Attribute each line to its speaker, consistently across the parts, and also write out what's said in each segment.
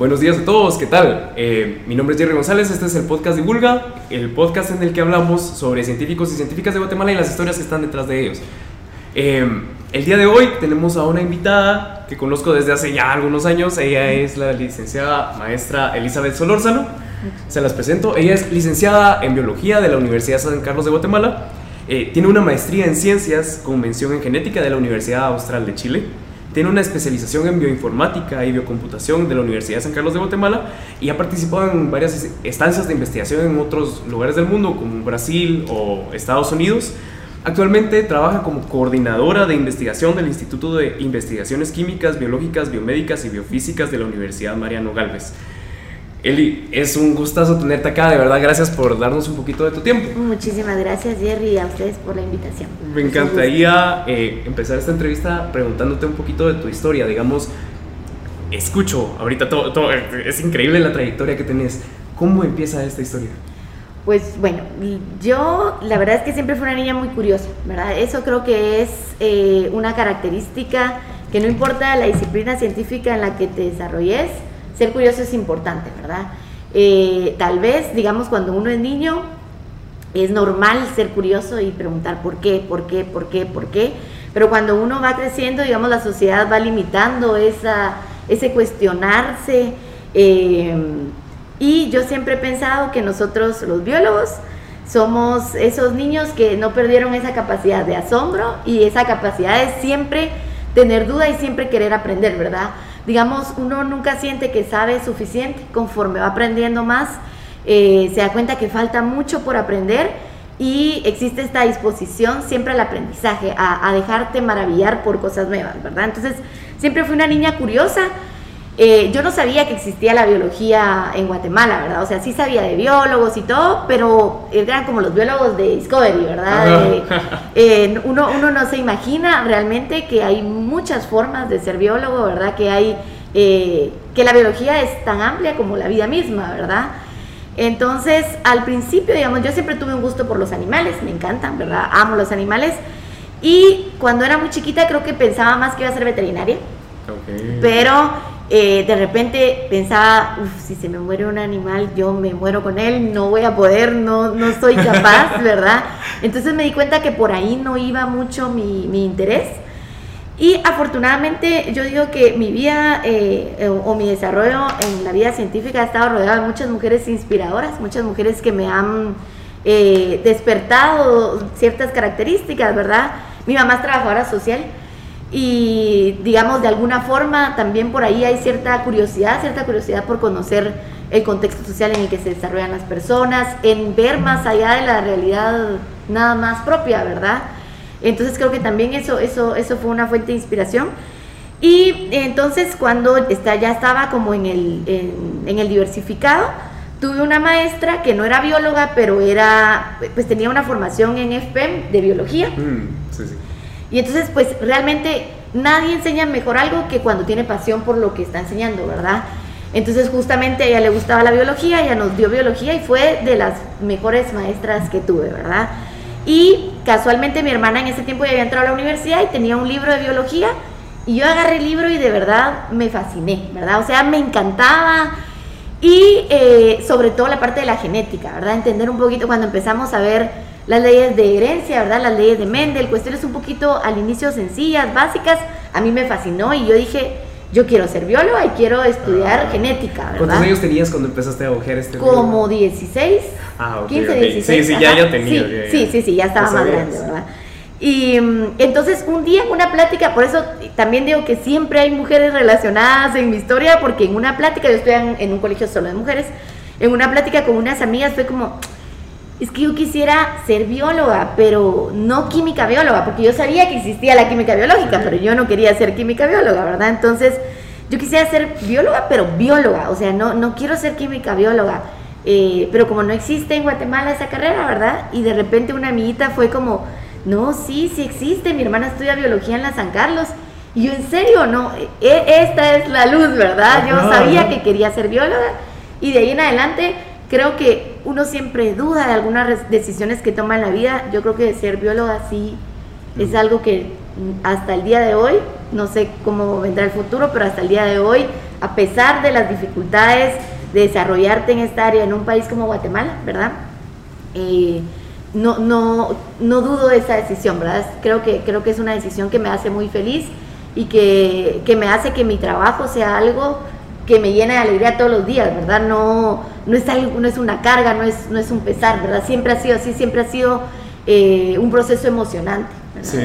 Speaker 1: Buenos días a todos, ¿qué tal? Eh, mi nombre es Jerry González, este es el podcast Divulga, el podcast en el que hablamos sobre científicos y científicas de Guatemala y las historias que están detrás de ellos. Eh, el día de hoy tenemos a una invitada que conozco desde hace ya algunos años, ella es la licenciada maestra Elizabeth Solórzano, se las presento, ella es licenciada en Biología de la Universidad San Carlos de Guatemala, eh, tiene una maestría en Ciencias con mención en Genética de la Universidad Austral de Chile, tiene una especialización en bioinformática y biocomputación de la Universidad de San Carlos de Guatemala y ha participado en varias estancias de investigación en otros lugares del mundo, como Brasil o Estados Unidos. Actualmente trabaja como coordinadora de investigación del Instituto de Investigaciones Químicas, Biológicas, Biomédicas y Biofísicas de la Universidad Mariano Galvez. Eli, es un gustazo tenerte acá, de verdad, gracias por darnos un poquito de tu tiempo.
Speaker 2: Muchísimas gracias, Jerry, y a ustedes por la invitación.
Speaker 1: Me encantaría eh, empezar esta entrevista preguntándote un poquito de tu historia, digamos, escucho ahorita todo, todo, es increíble la trayectoria que tenés. ¿Cómo empieza esta historia?
Speaker 2: Pues bueno, yo la verdad es que siempre fui una niña muy curiosa, ¿verdad? Eso creo que es eh, una característica que no importa la disciplina científica en la que te desarrolles, ser curioso es importante, ¿verdad? Eh, tal vez, digamos, cuando uno es niño, es normal ser curioso y preguntar por qué, por qué, por qué, por qué, pero cuando uno va creciendo, digamos, la sociedad va limitando esa, ese cuestionarse. Eh, y yo siempre he pensado que nosotros, los biólogos, somos esos niños que no perdieron esa capacidad de asombro y esa capacidad de siempre tener duda y siempre querer aprender, ¿verdad? Digamos, uno nunca siente que sabe suficiente, conforme va aprendiendo más, eh, se da cuenta que falta mucho por aprender y existe esta disposición siempre al aprendizaje, a, a dejarte maravillar por cosas nuevas, ¿verdad? Entonces, siempre fui una niña curiosa, eh, yo no sabía que existía la biología en Guatemala, ¿verdad? O sea, sí sabía de biólogos y todo, pero eran como los biólogos de Discovery, ¿verdad? Eh, uno, uno no se imagina realmente que hay muchas formas de ser biólogo, ¿verdad? Que hay, eh, que la biología es tan amplia como la vida misma, ¿verdad? Entonces, al principio, digamos, yo siempre tuve un gusto por los animales, me encantan, ¿verdad? Amo los animales. Y cuando era muy chiquita creo que pensaba más que iba a ser veterinaria. Okay. Pero eh, de repente pensaba, si se me muere un animal, yo me muero con él, no voy a poder, no, no soy capaz, ¿verdad? Entonces me di cuenta que por ahí no iba mucho mi, mi interés. Y afortunadamente yo digo que mi vida eh, eh, o mi desarrollo en la vida científica ha estado rodeado de muchas mujeres inspiradoras, muchas mujeres que me han despertado ciertas características, ¿verdad? Mi mamá es trabajadora social y digamos de alguna forma también por ahí hay cierta curiosidad, cierta curiosidad por conocer el contexto social en el que se desarrollan las personas, en ver más allá de la realidad nada más propia, ¿verdad? Entonces creo que también eso, eso, eso fue una fuente de inspiración. Y entonces cuando está, ya estaba como en el, en, el diversificado, tuve una maestra que no era bióloga, pero era, pues tenía una formación en FPM de biología. Mm, sí, sí. Y entonces, pues realmente nadie enseña mejor algo que cuando tiene pasión por lo que está enseñando, ¿verdad? Entonces justamente a ella le gustaba la biología, ella nos dio biología y fue de las mejores maestras que tuve, ¿verdad? Y casualmente mi hermana en ese tiempo ya había entrado a la universidad y tenía un libro de biología y yo agarré el libro y de verdad me fasciné, ¿verdad? O sea, me encantaba y eh, sobre todo la parte de la genética, ¿verdad? Entender un poquito cuando empezamos a ver las leyes de herencia, ¿verdad? Las leyes de Mendel, cuestiones un poquito al inicio sencillas, básicas. A mí me fascinó y yo dije, yo quiero ser bióloga y quiero estudiar ah. genética, ¿verdad?
Speaker 1: ¿Cuántos años tenías cuando empezaste a ojear este
Speaker 2: Como 16,
Speaker 1: ah, 15, 16. Sí, sí, ya, ya tenía.
Speaker 2: Sí, sí, sí, ya estaba más grande, ¿verdad? Y mm, entonces un día en una plática, por eso también digo que siempre hay mujeres relacionadas en mi historia, porque en una plática, yo estoy en un colegio solo de mujeres, en una plática con unas amigas fue como, es que yo quisiera ser bióloga, pero no química bióloga, porque yo sabía que existía la química biológica, pero yo no quería ser química bióloga, ¿verdad? Entonces, yo quisiera ser bióloga, pero bióloga, o sea, no, no quiero ser química bióloga, eh, pero como no existe en Guatemala esa carrera, ¿verdad? Y de repente una amiguita fue como, no, sí, sí existe, mi hermana estudia biología en la San Carlos. Y yo, en serio, no, e, esta es la luz, ¿verdad? Yo sabía que quería ser bióloga y de ahí en adelante creo que uno siempre duda de algunas decisiones que toma en la vida. Yo creo que ser bióloga sí es algo que hasta el día de hoy, no sé cómo vendrá el futuro, pero hasta el día de hoy a pesar de las dificultades de desarrollarte en esta área en un país como Guatemala, ¿verdad? Eh, no, no, no dudo de esa decisión, ¿verdad? Creo que, creo que es una decisión que me hace muy feliz y que, que me hace que mi trabajo sea algo que me llena de alegría todos los días, ¿verdad? No, no, es, algo, no es una carga, no es, no es un pesar, ¿verdad? Siempre ha sido así, siempre ha sido eh, un proceso emocionante.
Speaker 1: Sí.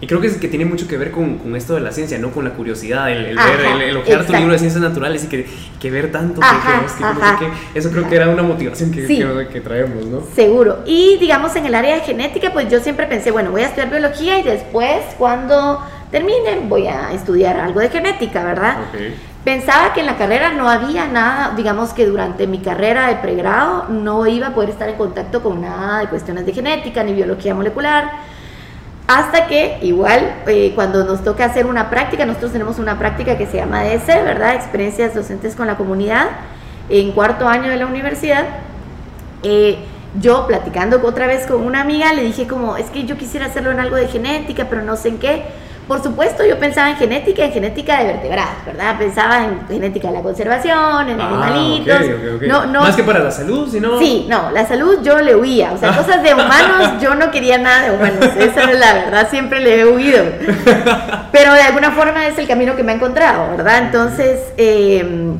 Speaker 1: Y creo que, es, que tiene mucho que ver con, con, esto de la ciencia, ¿no? Con la curiosidad, el, ver, el, ojear tu libro de ciencias naturales y que, que ver tanto, ajá, que, no sé qué. Eso creo que era una motivación que, que, traemos, ¿no?
Speaker 2: Seguro. Y digamos, en el área de genética, pues yo siempre pensé, bueno, voy a estudiar biología y después, cuando termine, voy a estudiar algo de genética, ¿verdad? Okay. Pensaba que en la carrera no había nada, digamos que durante mi carrera de pregrado no iba a poder estar en contacto con nada de cuestiones de genética ni biología molecular, hasta que igual eh, cuando nos toca hacer una práctica, nosotros tenemos una práctica que se llama DS, ¿verdad? Experiencias docentes con la comunidad, en cuarto año de la universidad. Eh, yo platicando otra vez con una amiga le dije como, es que yo quisiera hacerlo en algo de genética, pero no sé en qué por supuesto, yo pensaba en genética, en genética de vertebrados, ¿verdad? Pensaba en genética de la conservación, en ah, animalitos.
Speaker 1: No, no, Más que para la salud, sino.
Speaker 2: Sí, no, la salud yo le huía. O sea, cosas de humanos, yo no quería nada de humanos. Esa es la verdad, siempre le he huido. Pero de alguna forma es el camino que me ha encontrado, ¿verdad? Entonces, em,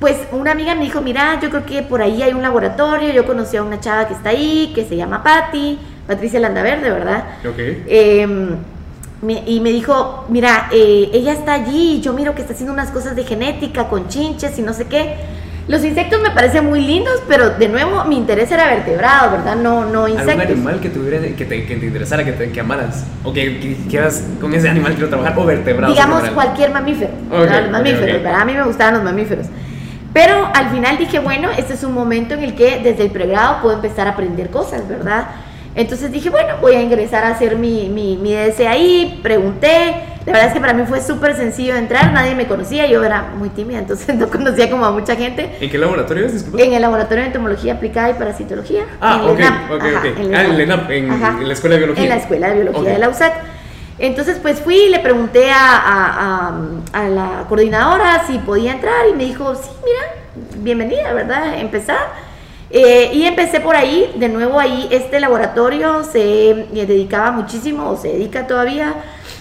Speaker 2: pues una amiga me dijo, mira, yo creo que por ahí hay un laboratorio, yo conocí a una chava que está ahí, que se llama Patti, Patricia Landaverde, ¿verdad?
Speaker 1: Ok.
Speaker 2: Eh, y me dijo, mira, eh, ella está allí, yo miro que está haciendo unas cosas de genética con chinches y no sé qué. Los insectos me parecen muy lindos, pero de nuevo mi interés era vertebrado, ¿verdad? No, no insectos.
Speaker 1: ¿Algún animal que, tuviera, que, te, que te interesara, que, te, que amaras? ¿O que, quieras con ese animal quiero trabajar? ¿O vertebrado?
Speaker 2: Digamos cualquier mamífero. los mamíferos, ¿verdad? A mí me gustaban los mamíferos. Pero al final dije, bueno, este es un momento en el que desde el pregrado puedo empezar a aprender cosas, ¿verdad? Entonces dije, bueno, voy a ingresar a hacer mi, mi, mi DS ahí, pregunté. La verdad es que para mí fue súper sencillo entrar, nadie me conocía, yo era muy tímida, entonces no conocía como a mucha gente.
Speaker 1: ¿En qué laboratorio es?
Speaker 2: En el laboratorio de entomología aplicada y parasitología.
Speaker 1: Ah, en ok, ok, ok. ah, en ENAP, en, la escuela de biología.
Speaker 2: En la escuela de biología de la USAC. Entonces, pues fui y le pregunté a, a, a, la coordinadora si podía entrar y me dijo, sí, mira, bienvenida, ¿verdad? Empezar. Eh, y empecé por ahí, de nuevo ahí este laboratorio se eh, dedicaba muchísimo, o se dedica todavía,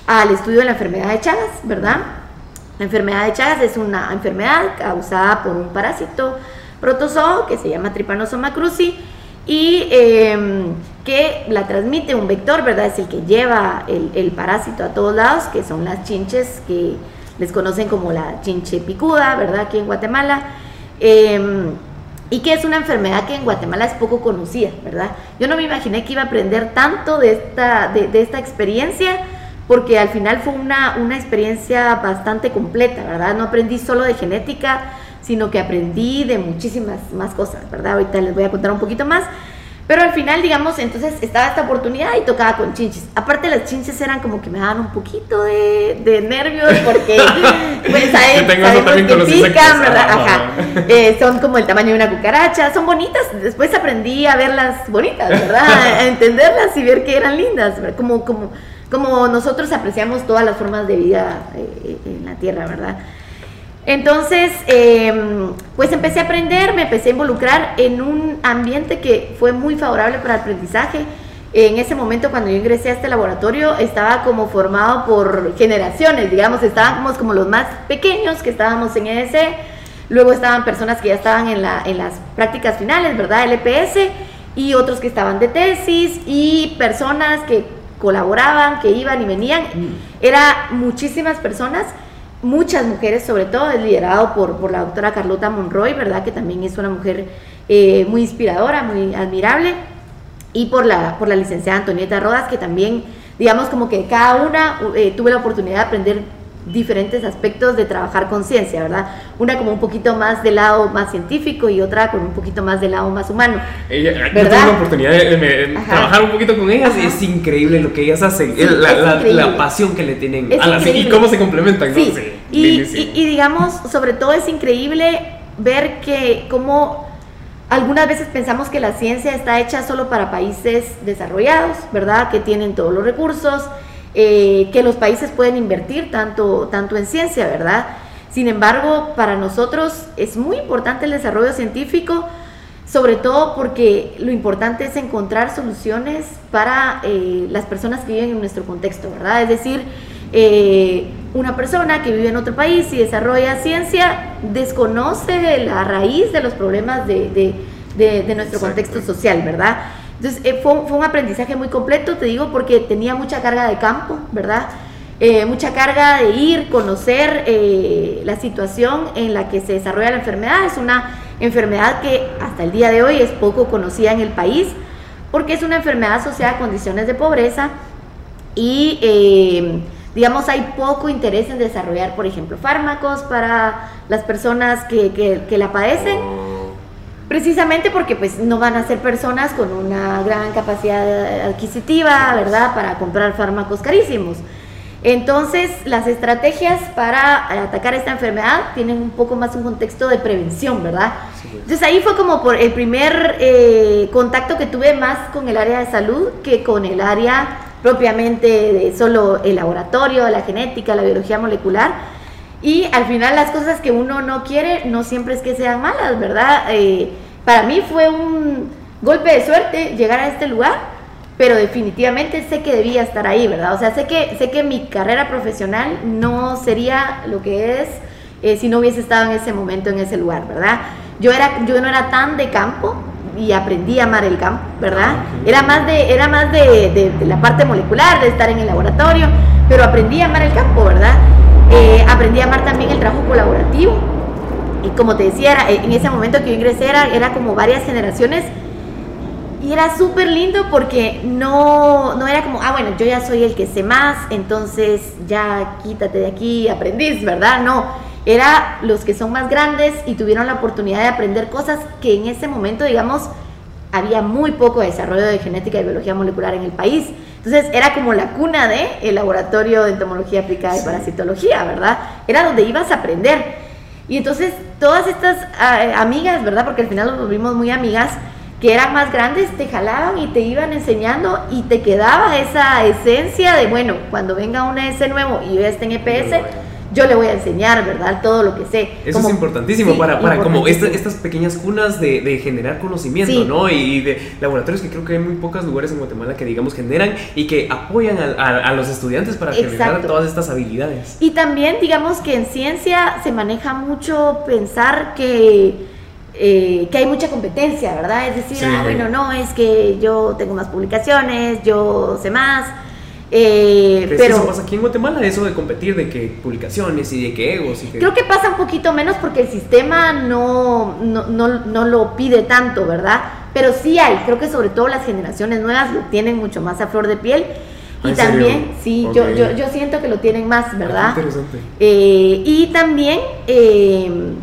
Speaker 2: al estudio de la enfermedad de Chagas, ¿verdad? La enfermedad de Chagas es una enfermedad causada por un parásito protozoo que se llama Trypanosoma cruzi y em, que la transmite un vector, ¿verdad? Es el que lleva el, el, parásito a todos lados, que son las chinches que les conocen como la chinche picuda, ¿verdad? Aquí en Guatemala. Eh, y que es una enfermedad que en Guatemala es poco conocida, ¿verdad? Yo no me imaginé que iba a aprender tanto de esta, de, esta experiencia, porque al final fue una, una experiencia bastante completa, ¿verdad? No aprendí solo de genética, sino que aprendí de muchísimas más cosas, ¿verdad? Ahorita les voy a contar un poquito más. Pero al final, digamos, entonces estaba esta oportunidad y tocaba con chinches. Aparte, las chinches eran como que me daban un poquito de, de nervios porque, pues, ¿sabes? que pican, ¿verdad? Ajá. Eh, son como el tamaño de una cucaracha, son bonitas. Después aprendí a verlas bonitas, ¿verdad? a entenderlas y ver que eran lindas, Como, como, como nosotros apreciamos todas las formas de vida eh, en la Tierra, ¿verdad? Entonces, em, pues empecé a aprender, me empecé a involucrar en un ambiente que fue muy favorable para el aprendizaje. En ese momento, cuando yo ingresé a este laboratorio, estaba como formado por generaciones, digamos, estábamos como los más pequeños que estábamos en EDC, luego estaban personas que ya estaban en, la, en las prácticas finales, ¿verdad? LPS, y otros que estaban de tesis, y personas que colaboraban, que iban y venían. Mm. Era muchísimas personas muchas mujeres, sobre todo, es liderado por, por la doctora Carlota Monroy, ¿verdad? Que también es una mujer eh, muy inspiradora, muy admirable, y por la, por la licenciada Antonieta Rodas, que también, digamos, como que cada una eh, tuve la oportunidad de aprender diferentes aspectos de trabajar con ciencia, ¿verdad? Una como un poquito más del lado más científico y otra con un poquito más del lado más humano.
Speaker 1: Ella, Yo tuve la oportunidad de, trabajar un poquito con ellas y es increíble lo que ellas hacen, la, la, pasión que le tienen a las, y cómo se complementan.
Speaker 2: Sí. y, y, y digamos, sobre todo es increíble ver que como algunas veces pensamos que la ciencia está hecha solo para países desarrollados, ¿verdad? Que tienen todos los recursos, eh, que los países pueden invertir tanto, tanto en ciencia, ¿verdad? Sin embargo, para nosotros es muy importante el desarrollo científico, sobre todo porque lo importante es encontrar soluciones para eh, las personas que viven en nuestro contexto, ¿verdad? Es decir, eh, una persona que vive en otro país y desarrolla ciencia desconoce la raíz de los problemas de, nuestro contexto social, ¿verdad? Entonces eh, fue, un aprendizaje muy completo, te digo, porque tenía mucha carga de campo, ¿verdad? Eh, mucha carga de ir, conocer la situación en la que se desarrolla la enfermedad. Es una enfermedad que hasta el día de hoy es poco conocida en el país, porque es una enfermedad asociada a condiciones de pobreza y digamos, hay poco interés en desarrollar, por ejemplo, fármacos para las personas que, la padecen, precisamente porque pues no van a ser personas con una gran capacidad adquisitiva, ¿verdad?, para comprar fármacos carísimos. Entonces, las estrategias para atacar esta enfermedad tienen un poco más un contexto de prevención, ¿verdad? Pues. Entonces ahí fue como por el primer eh, contacto que tuve más con el área de salud que con el área propiamente de solo el laboratorio, la genética, la biología molecular. Y al final las cosas que uno no quiere no siempre es que sean malas, ¿verdad? Eh, para mí fue un golpe de suerte llegar a este lugar, pero definitivamente sé que debía estar ahí, ¿verdad? O sea, sé que, sé que mi carrera profesional no sería lo que es eh, si no hubiese estado en ese momento, en ese lugar, ¿verdad? Yo, era, yo no era tan de campo, y aprendí a amar el campo, ¿verdad? Ah, era más, de, era más de, la parte molecular, de estar en el laboratorio, pero aprendí a amar el campo, ¿verdad? Eh, aprendí a amar también el trabajo colaborativo. Y como te decía, en ese momento que yo ingresé era, era como varias generaciones y era súper lindo porque no, no era como, ah, bueno, yo ya soy el que sé más, entonces ya quítate de aquí, aprendiz, ¿verdad? No era los que son más grandes y tuvieron la oportunidad de aprender cosas que en ese momento, digamos, había muy poco desarrollo de genética y biología molecular en el país. Entonces era como la cuna de el laboratorio de entomología aplicada y parasitología, ¿verdad? Era donde ibas a aprender. Y entonces todas estas ah, amigas, ¿verdad? Porque al final nos volvimos muy amigas, que eran más grandes, te jalaban y te iban enseñando y te quedaba esa esencia de, bueno, cuando venga una S nuevo y yo esté en EPS, yo le voy a enseñar, ¿verdad? Todo lo que sé.
Speaker 1: Eso es importantísimo para, para como estas pequeñas cunas de, de generar conocimiento, ¿no? Y, de laboratorios que creo que hay muy pocos lugares en Guatemala que, digamos, generan y que apoyan a, a, los estudiantes para generar todas estas habilidades.
Speaker 2: Y también, digamos que en ciencia se maneja mucho pensar que... Eh, que hay mucha competencia, ¿verdad? Es decir, ah, bueno, no, es que yo tengo más publicaciones, yo sé más,
Speaker 1: eh, pero eso pasa aquí en Guatemala, eso de competir, de que publicaciones y de que egos. Y
Speaker 2: Creo que pasa un poquito menos porque el sistema no, no, no, lo pide tanto, ¿verdad? Pero sí hay, creo que sobre todo las generaciones nuevas lo tienen mucho más a flor de piel. Y también, sí, yo, yo, yo, siento que lo tienen más, ah, ¿verdad? interesante. Eh, y también eh,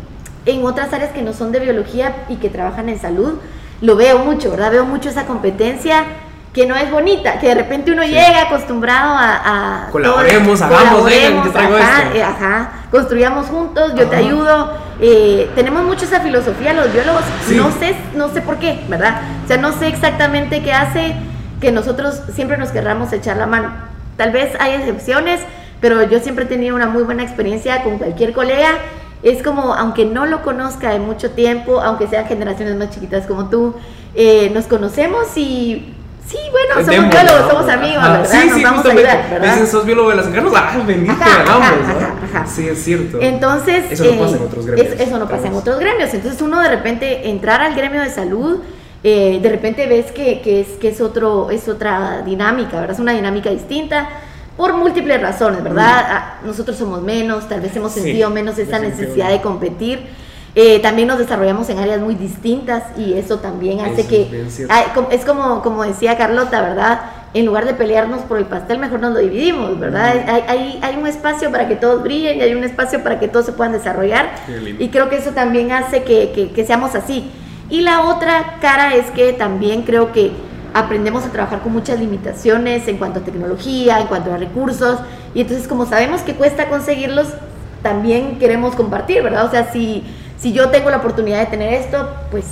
Speaker 2: en otras áreas que no son de biología y que trabajan en salud, lo veo mucho, ¿verdad? Veo mucho esa competencia que no es bonita, que de repente uno llega acostumbrado a...
Speaker 1: a colaboremos, hagamos,
Speaker 2: vengan, traigo ajá, eh, ajá, construyamos juntos, yo te ayudo. Eh, tenemos mucho esa filosofía los biólogos, no sé, no sé por qué, ¿verdad? O sea, no sé exactamente qué hace que nosotros siempre nos querramos echar la mano. Tal vez hay excepciones, pero yo siempre he tenido una muy buena experiencia con cualquier colega. Es como, aunque no lo conozca de mucho tiempo, aunque sean generaciones más chiquitas como tú, eh, nos conocemos y Sí, bueno, somos biólogos, somos amigos, ¿verdad? Sí, Nos
Speaker 1: sí, vamos a ayudar, ¿verdad? Dicen, sos biólogo de las encarnos, ah, bendito, hagamos, ¿no? Sí, es cierto.
Speaker 2: Entonces,
Speaker 1: eso no pasa en otros gremios.
Speaker 2: eso no pasa en otros gremios. Entonces, uno de repente entrar al gremio de salud, eh, de repente ves que, que, es, que es, otro, es otra dinámica, ¿verdad? Es una dinámica distinta por múltiples razones, ¿verdad? Ah, nosotros somos menos, tal vez hemos sentido menos esa necesidad de competir eh, también nos desarrollamos en áreas muy distintas y eso también hace que... Es, como, como decía Carlota, ¿verdad? En lugar de pelearnos por el pastel, mejor nos lo dividimos, ¿verdad? hay, hay, un espacio para que todos brillen y hay un espacio para que todos se puedan desarrollar. Y creo que eso también hace que, que seamos así. Y la otra cara es que también creo que aprendemos a trabajar con muchas limitaciones en cuanto a tecnología, en cuanto a recursos, y entonces como sabemos que cuesta conseguirlos, también queremos compartir, ¿verdad? O sea, si si yo tengo la oportunidad de tener esto, pues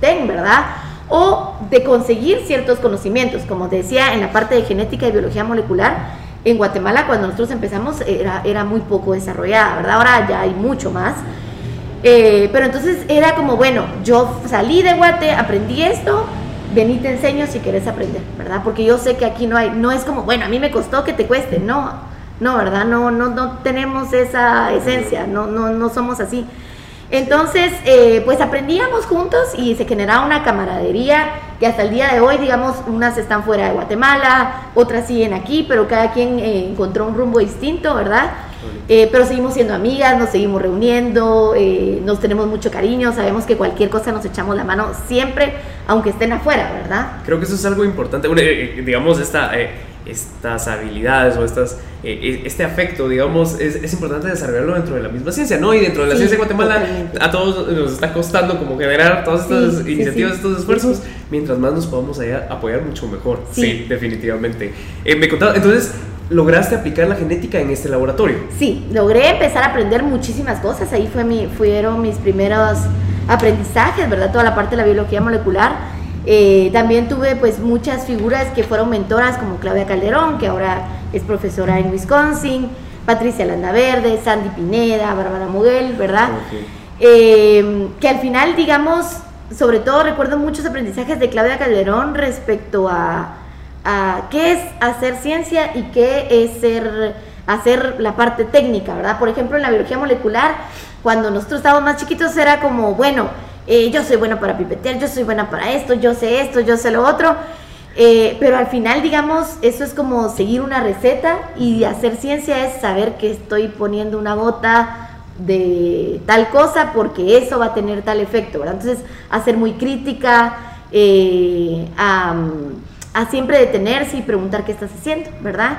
Speaker 2: ten, ¿verdad? O de conseguir ciertos conocimientos, como decía en la parte de genética y biología molecular, en Guatemala cuando nosotros empezamos era, era muy poco desarrollada, ¿verdad? Ahora ya hay mucho más. Eh, pero entonces era como, bueno, yo salí de Guate, aprendí esto, vení te enseño si quieres aprender, ¿verdad? Porque yo sé que aquí no hay, no es como, bueno, a mí me costó que te cueste, no, no, ¿verdad? No, no, no tenemos esa esencia, no, no, no somos así. Entonces, eh, pues aprendíamos juntos y se generaba una camaradería que hasta el día de hoy, digamos, unas están fuera de Guatemala, otras siguen aquí, pero cada quien eh, encontró un rumbo distinto, ¿verdad? Eh, pero seguimos siendo amigas, nos seguimos reuniendo, nos tenemos mucho cariño, sabemos que cualquier cosa nos echamos la mano siempre, aunque estén afuera, ¿verdad?
Speaker 1: Creo que eso es algo importante, digamos, esta estas habilidades o estas, eh, eh, este afecto, digamos, es, es, importante desarrollarlo dentro de la misma ciencia, ¿no? Y dentro de la ciencia de Guatemala a todos nos está costando como generar todas estas iniciativas, estos esfuerzos, mientras más nos podamos apoyar mucho mejor. Sí, definitivamente. Eh, me contaba, entonces, ¿lograste aplicar la genética en este laboratorio?
Speaker 2: Sí, logré empezar a aprender muchísimas cosas, ahí fue mi, fueron mis primeros aprendizajes, ¿verdad? Toda la parte de la biología molecular eh, también tuve pues muchas figuras que fueron mentoras como Claudia Calderón, que ahora es profesora en Wisconsin, Patricia Landaverde, Sandy Pineda, Bárbara Muguel, ¿verdad? Eh, que al final, digamos, sobre todo recuerdo muchos aprendizajes de Claudia Calderón respecto a, a qué es hacer ciencia y qué es ser, hacer la parte técnica, ¿verdad? Por ejemplo, en la biología molecular, cuando nosotros estábamos más chiquitos era como, bueno, eh, yo soy buena para pipetear, yo soy buena para esto, yo sé esto, yo sé lo otro. Eh, pero al final, digamos, eso es como seguir una receta y hacer ciencia es saber que estoy poniendo una gota de tal cosa porque eso va a tener tal efecto, ¿verdad? Entonces, hacer muy crítica, eh, a, siempre detenerse y preguntar qué estás haciendo, ¿verdad?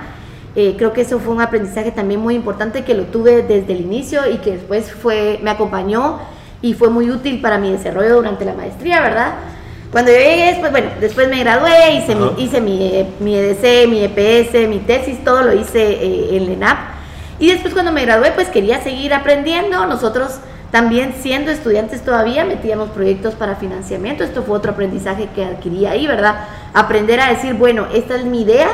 Speaker 2: creo que eso fue un aprendizaje también muy importante que lo tuve desde el inicio y que después fue, me acompañó y fue muy útil para mi desarrollo durante la maestría, ¿verdad? Cuando yo llegué después, bueno, después me gradué, hice, mi, hice mi, mi, EDC, mi EPS, mi tesis, todo lo hice eh, en LENAP. Y después cuando me gradué, pues quería seguir aprendiendo. Nosotros también siendo estudiantes todavía metíamos proyectos para financiamiento. Esto fue otro aprendizaje que adquirí ahí, ¿verdad? Aprender a decir, bueno, esta es mi idea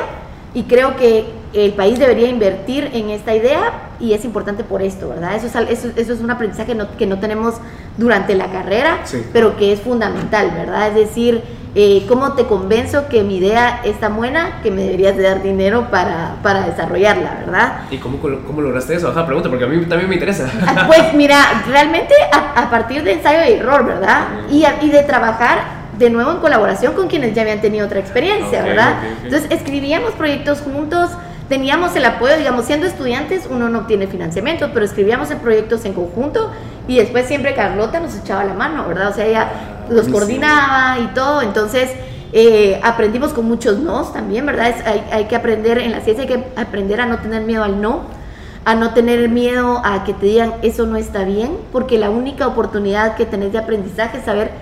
Speaker 2: y creo que el país debería invertir en esta idea y es importante por esto, ¿verdad? Eso es, eso, eso es un aprendizaje que no, que no tenemos durante la carrera, pero que es fundamental, ¿verdad? Es decir, eh, ¿cómo te convenzo que mi idea está buena, que me deberías de dar dinero para, para desarrollarla, ¿verdad?
Speaker 1: ¿Y cómo, cómo lograste eso? Ajá, pregunta, porque a mí también me interesa.
Speaker 2: Ah, pues mira, realmente a, partir de ensayo y error, ¿verdad? Y, y de trabajar de nuevo en colaboración con quienes ya habían tenido otra experiencia, ¿verdad? Entonces escribíamos proyectos juntos, teníamos el apoyo, digamos, siendo estudiantes uno no obtiene financiamiento, pero escribíamos en proyectos en conjunto y después siempre Carlota nos echaba la mano, ¿verdad? O sea, ella los coordinaba y todo, entonces eh, aprendimos con muchos nos también, ¿verdad? hay, hay, que aprender, en la ciencia hay que aprender a no tener miedo al no, a no tener miedo a que te digan eso no está bien, porque la única oportunidad que tenés de aprendizaje es saber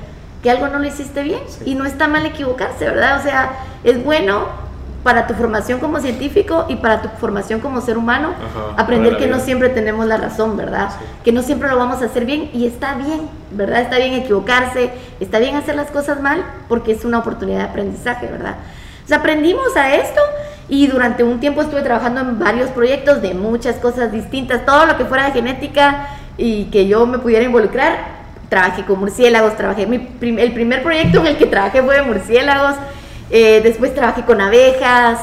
Speaker 2: que algo no lo hiciste bien y no está mal equivocarse, ¿verdad? O sea, es bueno para tu formación como científico y para tu formación como ser humano, aprender que no siempre tenemos la razón, ¿verdad? Que no siempre lo vamos a hacer bien y está bien, ¿verdad? Está bien equivocarse, está bien hacer las cosas mal porque es una oportunidad de aprendizaje, ¿verdad? O sea, aprendimos a esto y durante un tiempo estuve trabajando en varios proyectos de muchas cosas distintas, todo lo que fuera de genética y que yo me pudiera involucrar. Trabajé con murciélagos, trabajé, mi el primer proyecto en el que trabajé fue de murciélagos, eh, después trabajé con abejas,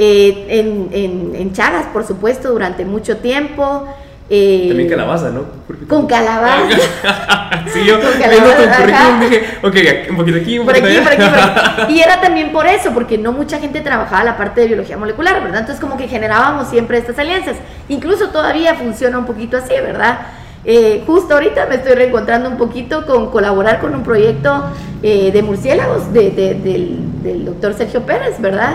Speaker 2: eh, en, en, en, Chagas, por supuesto, durante mucho tiempo.
Speaker 1: Eh, También calabaza, ¿no?
Speaker 2: Con calabaza.
Speaker 1: sí, yo con calabaza, dije, ok, un poquito aquí, un
Speaker 2: poquito por aquí, por aquí, por aquí. Y era también por eso, porque no mucha gente trabajaba la parte de biología molecular, ¿verdad? Entonces como que generábamos siempre estas alianzas. Incluso todavía funciona un poquito así, ¿verdad? Eh, justo ahorita me estoy reencontrando un poquito con colaborar con un proyecto eh, de murciélagos de, del, doctor Sergio Pérez, ¿verdad?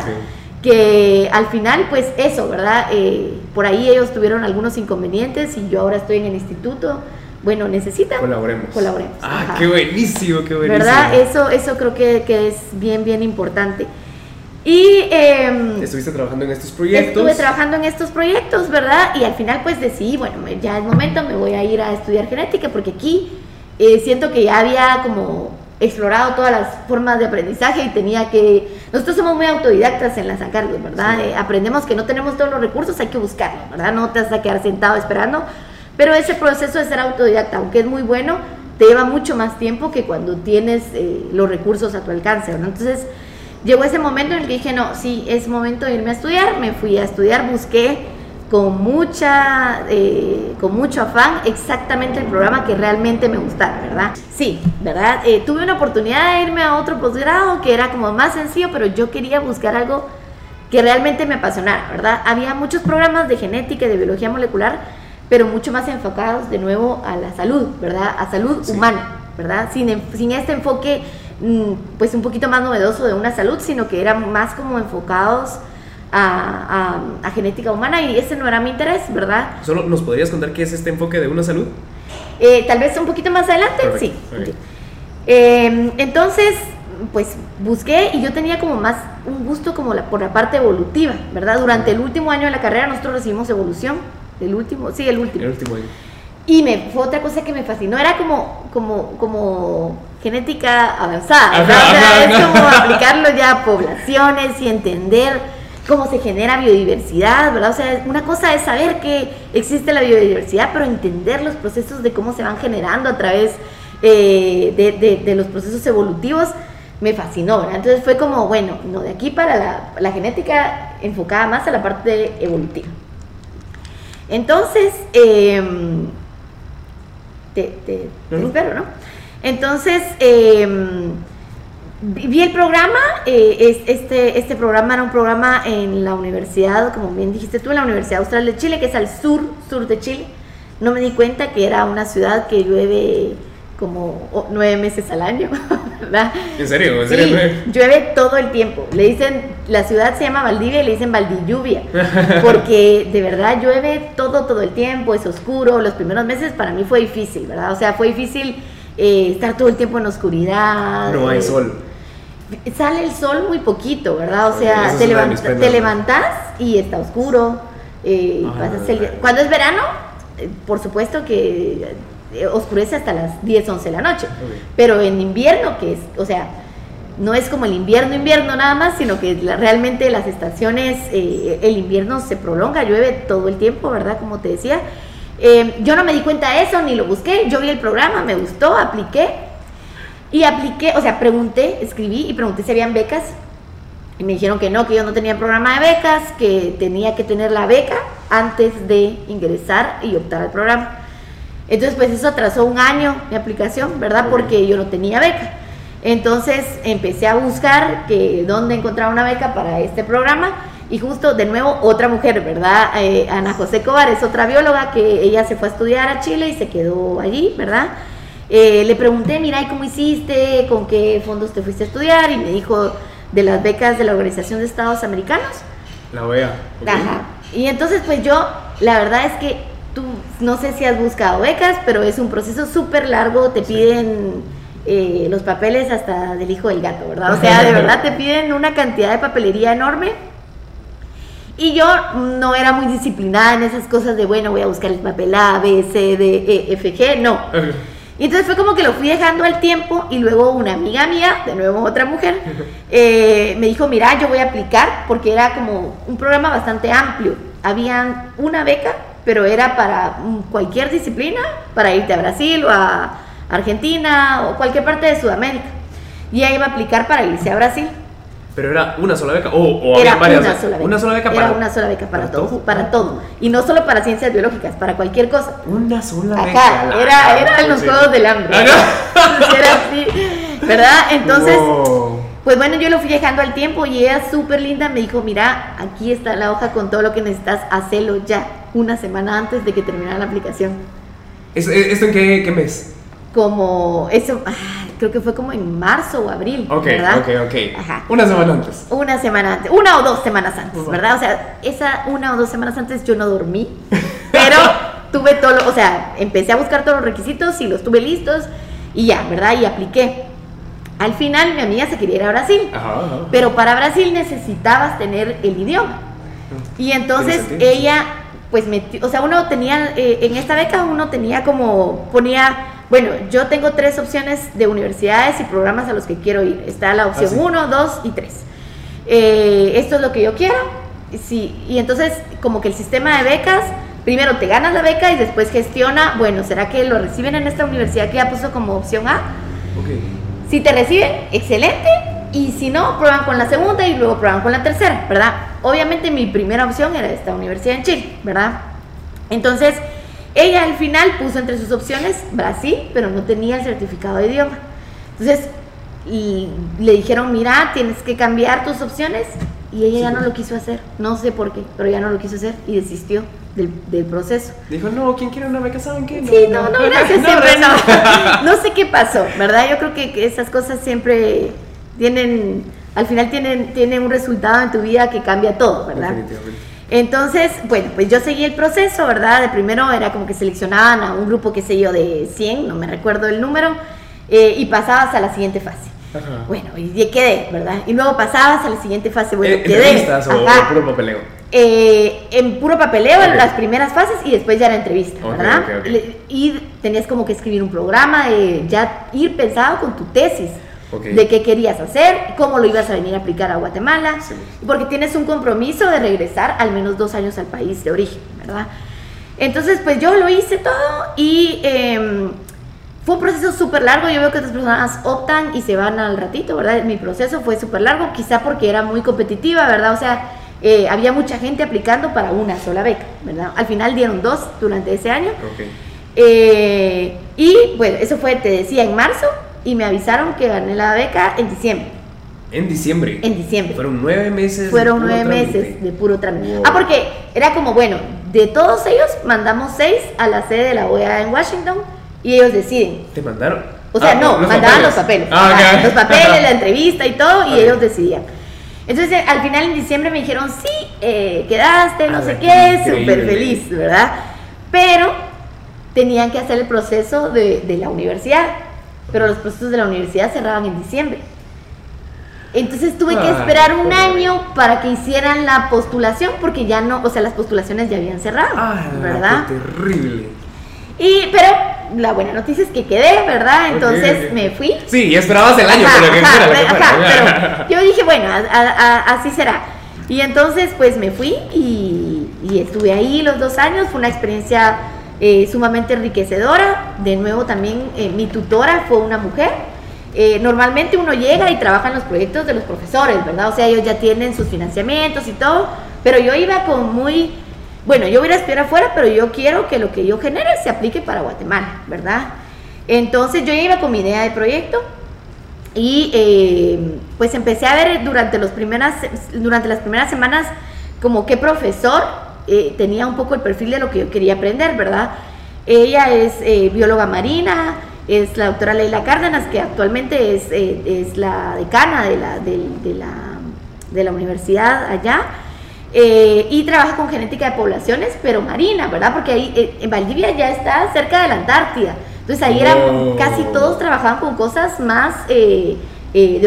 Speaker 2: Que al final, pues eso, ¿verdad? Eh, por ahí ellos tuvieron algunos inconvenientes y yo ahora estoy en el instituto. Bueno, necesitan.
Speaker 1: Colaboremos.
Speaker 2: Colaboremos.
Speaker 1: Ah, qué buenísimo, qué buenísimo.
Speaker 2: ¿Verdad? Eso, eso creo que, que es bien, bien importante. Y
Speaker 1: em, estuviste trabajando en estos proyectos.
Speaker 2: Estuve trabajando en estos proyectos, ¿verdad? Y al final pues decidí, bueno, ya es momento, me voy a ir a estudiar genética porque aquí eh, siento que ya había como explorado todas las formas de aprendizaje y tenía que... Nosotros somos muy autodidactas en la San Carlos, ¿verdad? Eh, aprendemos que no tenemos todos los recursos, hay que buscarlos, ¿verdad? No te vas a quedar sentado esperando, pero ese proceso de ser autodidacta, aunque es muy bueno, te lleva mucho más tiempo que cuando tienes eh, los recursos a tu alcance, ¿no? Entonces, llegó ese momento en el que dije, no, sí, es momento de irme a estudiar, me fui a estudiar, busqué con mucha, eh, con mucho afán exactamente el programa que realmente me gustara, ¿verdad? Sí, ¿verdad? Eh, tuve una oportunidad de irme a otro posgrado que era como más sencillo, pero yo quería buscar algo que realmente me apasionara, ¿verdad? Había muchos programas de genética y de biología molecular, pero mucho más enfocados de nuevo a la salud, ¿verdad? A salud humana, ¿verdad? Sin, sin este enfoque, pues un poquito más novedoso de una salud, sino que eran más como enfocados a, genética humana y ese no era mi interés, ¿verdad?
Speaker 1: ¿Solo nos podrías contar qué es este enfoque de una salud?
Speaker 2: Eh, tal vez un poquito más adelante, sí. Em, entonces, pues busqué y yo tenía como más un gusto como la, por la parte evolutiva, ¿verdad? Durante el último año de la carrera nosotros recibimos evolución, el último, sí, el último.
Speaker 1: El último año.
Speaker 2: Y me, fue otra cosa que me fascinó, era como, como, como genética avanzada, es como aplicarlo ya a poblaciones y entender cómo se genera biodiversidad, ¿verdad? O sea, una cosa es saber que existe la biodiversidad, pero entender los procesos de cómo se van generando a través eh, de, los procesos evolutivos me fascinó, ¿verdad? Entonces fue como, bueno, no, de aquí para la, genética enfocada más a la parte evolutiva. Entonces, em, te, espero, ¿no? Entonces, eh, vi el programa, eh, este, este programa era un programa en la universidad, como bien dijiste tú, en la Universidad Austral de Chile, que es al sur, sur de Chile. No me di cuenta que era una ciudad que llueve como nueve meses al año, ¿verdad?
Speaker 1: ¿En serio? ¿En serio?
Speaker 2: Sí, llueve todo el tiempo. Le dicen, la ciudad se llama Valdivia y le dicen Valdilluvia, porque de verdad llueve todo, todo el tiempo, es oscuro. Los primeros meses para mí fue difícil, ¿verdad? O sea, fue difícil eh, estar todo el tiempo en oscuridad.
Speaker 1: No hay sol
Speaker 2: sale el sol muy poquito, ¿verdad? O sea, te, te, levantas y está oscuro. Eh, cuando es verano, eh, por supuesto que eh, oscurece hasta las 10, 11 de la noche. Pero en invierno, que es, o sea, no es como el invierno, invierno nada más, sino que realmente las estaciones, el invierno se prolonga, llueve todo el tiempo, ¿verdad? Como te decía. Yo no me di cuenta de eso, ni lo busqué, yo vi el programa, me gustó, apliqué y apliqué, o sea, pregunté, escribí y pregunté si habían becas. Y me dijeron que no, que yo no tenía programa de becas, que tenía que tener la beca antes de ingresar y optar al programa. Entonces, pues eso atrasó un año mi aplicación, ¿verdad? Porque yo no tenía beca. Entonces empecé a buscar que dónde encontrar una beca para este programa y justo de nuevo otra mujer, ¿verdad? Eh, Ana José Cobar es otra bióloga que ella se fue a estudiar a Chile y se quedó allí, ¿verdad? Eh, le pregunté, mira, ¿y cómo hiciste? ¿Con qué fondos te fuiste a estudiar? Y me dijo de las becas de la Organización de Estados Americanos.
Speaker 1: La OEA.
Speaker 2: Ajá. Y entonces, pues yo, la verdad es que tú, no sé si has buscado becas, pero es un proceso súper largo, te piden eh, los papeles hasta del hijo del gato, ¿verdad? O sea, de verdad te piden una cantidad de papelería enorme. Y yo no era muy disciplinada en esas cosas de, bueno, voy a buscar el papel A, B, C, D, E, F, G, no. Y entonces fue como que lo fui dejando al tiempo y luego una amiga mía, de nuevo otra mujer, eh, me dijo, mira, yo voy a aplicar porque era como un programa bastante amplio. Había una beca, pero era para cualquier disciplina, para irte a Brasil o a Argentina o cualquier parte de Sudamérica. Y ella iba a aplicar para irse a Brasil.
Speaker 1: Pero era una sola beca o, era
Speaker 2: varias una sola beca.
Speaker 1: Una sola beca para
Speaker 2: Era una sola beca para, todo, para todo. Y no solo para ciencias biológicas, para cualquier cosa.
Speaker 1: Una sola
Speaker 2: beca. Era, eran los juegos del hambre. era así, ¿verdad? Entonces, pues bueno, yo lo fui dejando al tiempo y ella súper linda me dijo, mira, aquí está la hoja con todo lo que necesitas, hacelo ya, una semana antes de que terminara la aplicación.
Speaker 1: ¿Esto en qué, qué mes?
Speaker 2: Como, eso, creo que fue como en marzo o abril,
Speaker 1: Ok,
Speaker 2: ¿verdad?
Speaker 1: ok, ok. Ajá. Una semana antes.
Speaker 2: Una semana antes, una o dos semanas antes, ¿verdad? O sea, esa una o dos semanas antes yo no dormí, pero tuve todo, o sea, empecé a buscar todos los requisitos y los tuve listos y ya, ¿verdad? Y apliqué. Al final mi amiga se quería ir a Brasil, ajá, pero para Brasil necesitabas tener el idioma. Y entonces ella, pues, metió, o sea, uno tenía, eh, en esta beca uno tenía como, ponía bueno, yo tengo tres opciones de universidades y programas a los que quiero ir. Está la opción
Speaker 1: Ah, sí.
Speaker 2: 1, 2 y 3. esto es lo que yo quiero. Sí, y entonces como que el sistema de becas, primero te ganas la beca y después gestiona, bueno, ¿será que lo reciben en esta universidad que ya puso como opción A?
Speaker 1: Ok.
Speaker 2: Si te reciben, excelente. Y si no, prueban con la segunda y luego prueban con la tercera, ¿verdad? Obviamente mi primera opción era esta universidad en Chile, ¿verdad? Entonces, ella al final puso entre sus opciones Brasil, pero no tenía el certificado de idioma. Entonces, y le dijeron, mira, tienes que cambiar tus opciones. Y ella ya no lo quiso hacer. No sé por qué, pero ya no lo quiso hacer y desistió del, del proceso.
Speaker 1: Dijo, no, ¿quién quiere una beca? ¿Saben qué?
Speaker 2: Sí, no, no, gracias,
Speaker 1: No,
Speaker 2: siempre no. No sé qué pasó, ¿verdad? Yo creo que, que esas cosas siempre tienen, al final tienen, tienen un resultado en tu vida que cambia todo, ¿verdad?
Speaker 1: Definitivamente.
Speaker 2: Entonces, bueno, pues yo seguí el proceso, ¿verdad? De primero era como que seleccionaban a un grupo, qué sé yo, de 100, no me recuerdo el número, eh, y pasabas a la siguiente fase.
Speaker 1: Ajá.
Speaker 2: Bueno, y ya quedé, ¿verdad? Y luego pasabas a la siguiente fase, bueno,
Speaker 1: Eh,
Speaker 2: quedé.
Speaker 1: ¿Entrevistas o, o puro papeleo?
Speaker 2: Eh, en puro papeleo en las primeras fases y después ya la entrevista, ¿verdad? Y tenías como que escribir un programa, de ya ir pensado con tu tesis, De qué querías hacer, cómo lo ibas a venir a aplicar a Guatemala,
Speaker 1: Sí.
Speaker 2: porque tienes un compromiso de regresar al menos dos años al país de origen, ¿verdad? Entonces, pues yo lo hice todo y em, fue un proceso súper largo. Yo veo que otras personas optan y se van al ratito, ¿verdad? Mi proceso fue súper largo, quizá porque era muy competitiva, ¿verdad? O sea, eh, había mucha gente aplicando para una sola beca, ¿verdad? Al final dieron dos durante ese año. Eh, y bueno, eso fue, te decía, en marzo y me avisaron que gané la beca en diciembre.
Speaker 1: En diciembre.
Speaker 2: En diciembre.
Speaker 1: Fueron nueve meses.
Speaker 2: Fueron nueve
Speaker 1: trámite.
Speaker 2: meses de puro trámite.
Speaker 1: Wow.
Speaker 2: Ah, porque era como, bueno, de todos ellos mandamos seis a la sede de la OEA en Washington y ellos deciden.
Speaker 1: ¿Te mandaron?
Speaker 2: O sea,
Speaker 1: Ah,
Speaker 2: no,
Speaker 1: los
Speaker 2: mandaban los papeles.
Speaker 1: Ah,
Speaker 2: Ajá,
Speaker 1: ok.
Speaker 2: Los papeles, la entrevista y todo, y ellos decidían. Entonces, eh, al final en diciembre me dijeron, sí, eh, quedaste, no
Speaker 1: Ah,
Speaker 2: sé
Speaker 1: qué
Speaker 2: súper feliz, ¿verdad? Pero tenían que hacer el proceso de, de la universidad, pero los procesos de la universidad cerraban en diciembre. Entonces tuve que
Speaker 1: Ay,
Speaker 2: esperar un año para que hicieran la postulación, porque ya no, o sea, las postulaciones ya habían cerrado,
Speaker 1: Ah,
Speaker 2: ¿verdad?
Speaker 1: qué terrible.
Speaker 2: Y, pero la buena noticia es que quedé, ¿verdad? Entonces me fui.
Speaker 1: Sí, y esperabas el año,
Speaker 2: Ajá,
Speaker 1: pero que
Speaker 2: ajá,
Speaker 1: fuera lo que
Speaker 2: ajá,
Speaker 1: fuera.
Speaker 2: pero yo dije, bueno, a- a- a- así será. Y entonces, pues me fui y, y estuve ahí los dos años. Fue una experiencia eh, sumamente enriquecedora. De nuevo, también eh, mi tutora fue una mujer. Eh, normalmente uno llega y trabaja en los proyectos de los profesores, ¿verdad? O sea, ellos ya tienen sus financiamientos y todo. Pero yo iba con muy. Bueno, yo voy a estudiar afuera, pero yo quiero que lo que yo genere se aplique para Guatemala, ¿verdad? Entonces yo iba con mi idea de proyecto y eh, pues empecé a ver durante, los primeras, durante las primeras semanas como qué profesor eh, tenía un poco el perfil de lo que yo quería aprender, ¿verdad? Ella es eh, bióloga marina, es la doctora Leila Cárdenas, que actualmente es, eh, es la decana de la, de, la, de la universidad allá. y trabaja con genética de poblaciones, pero marina, ¿verdad? Porque ahí en Valdivia ya está cerca de la Antártida. Entonces ahí eran
Speaker 1: Oh.
Speaker 2: casi todos trabajaban con cosas más de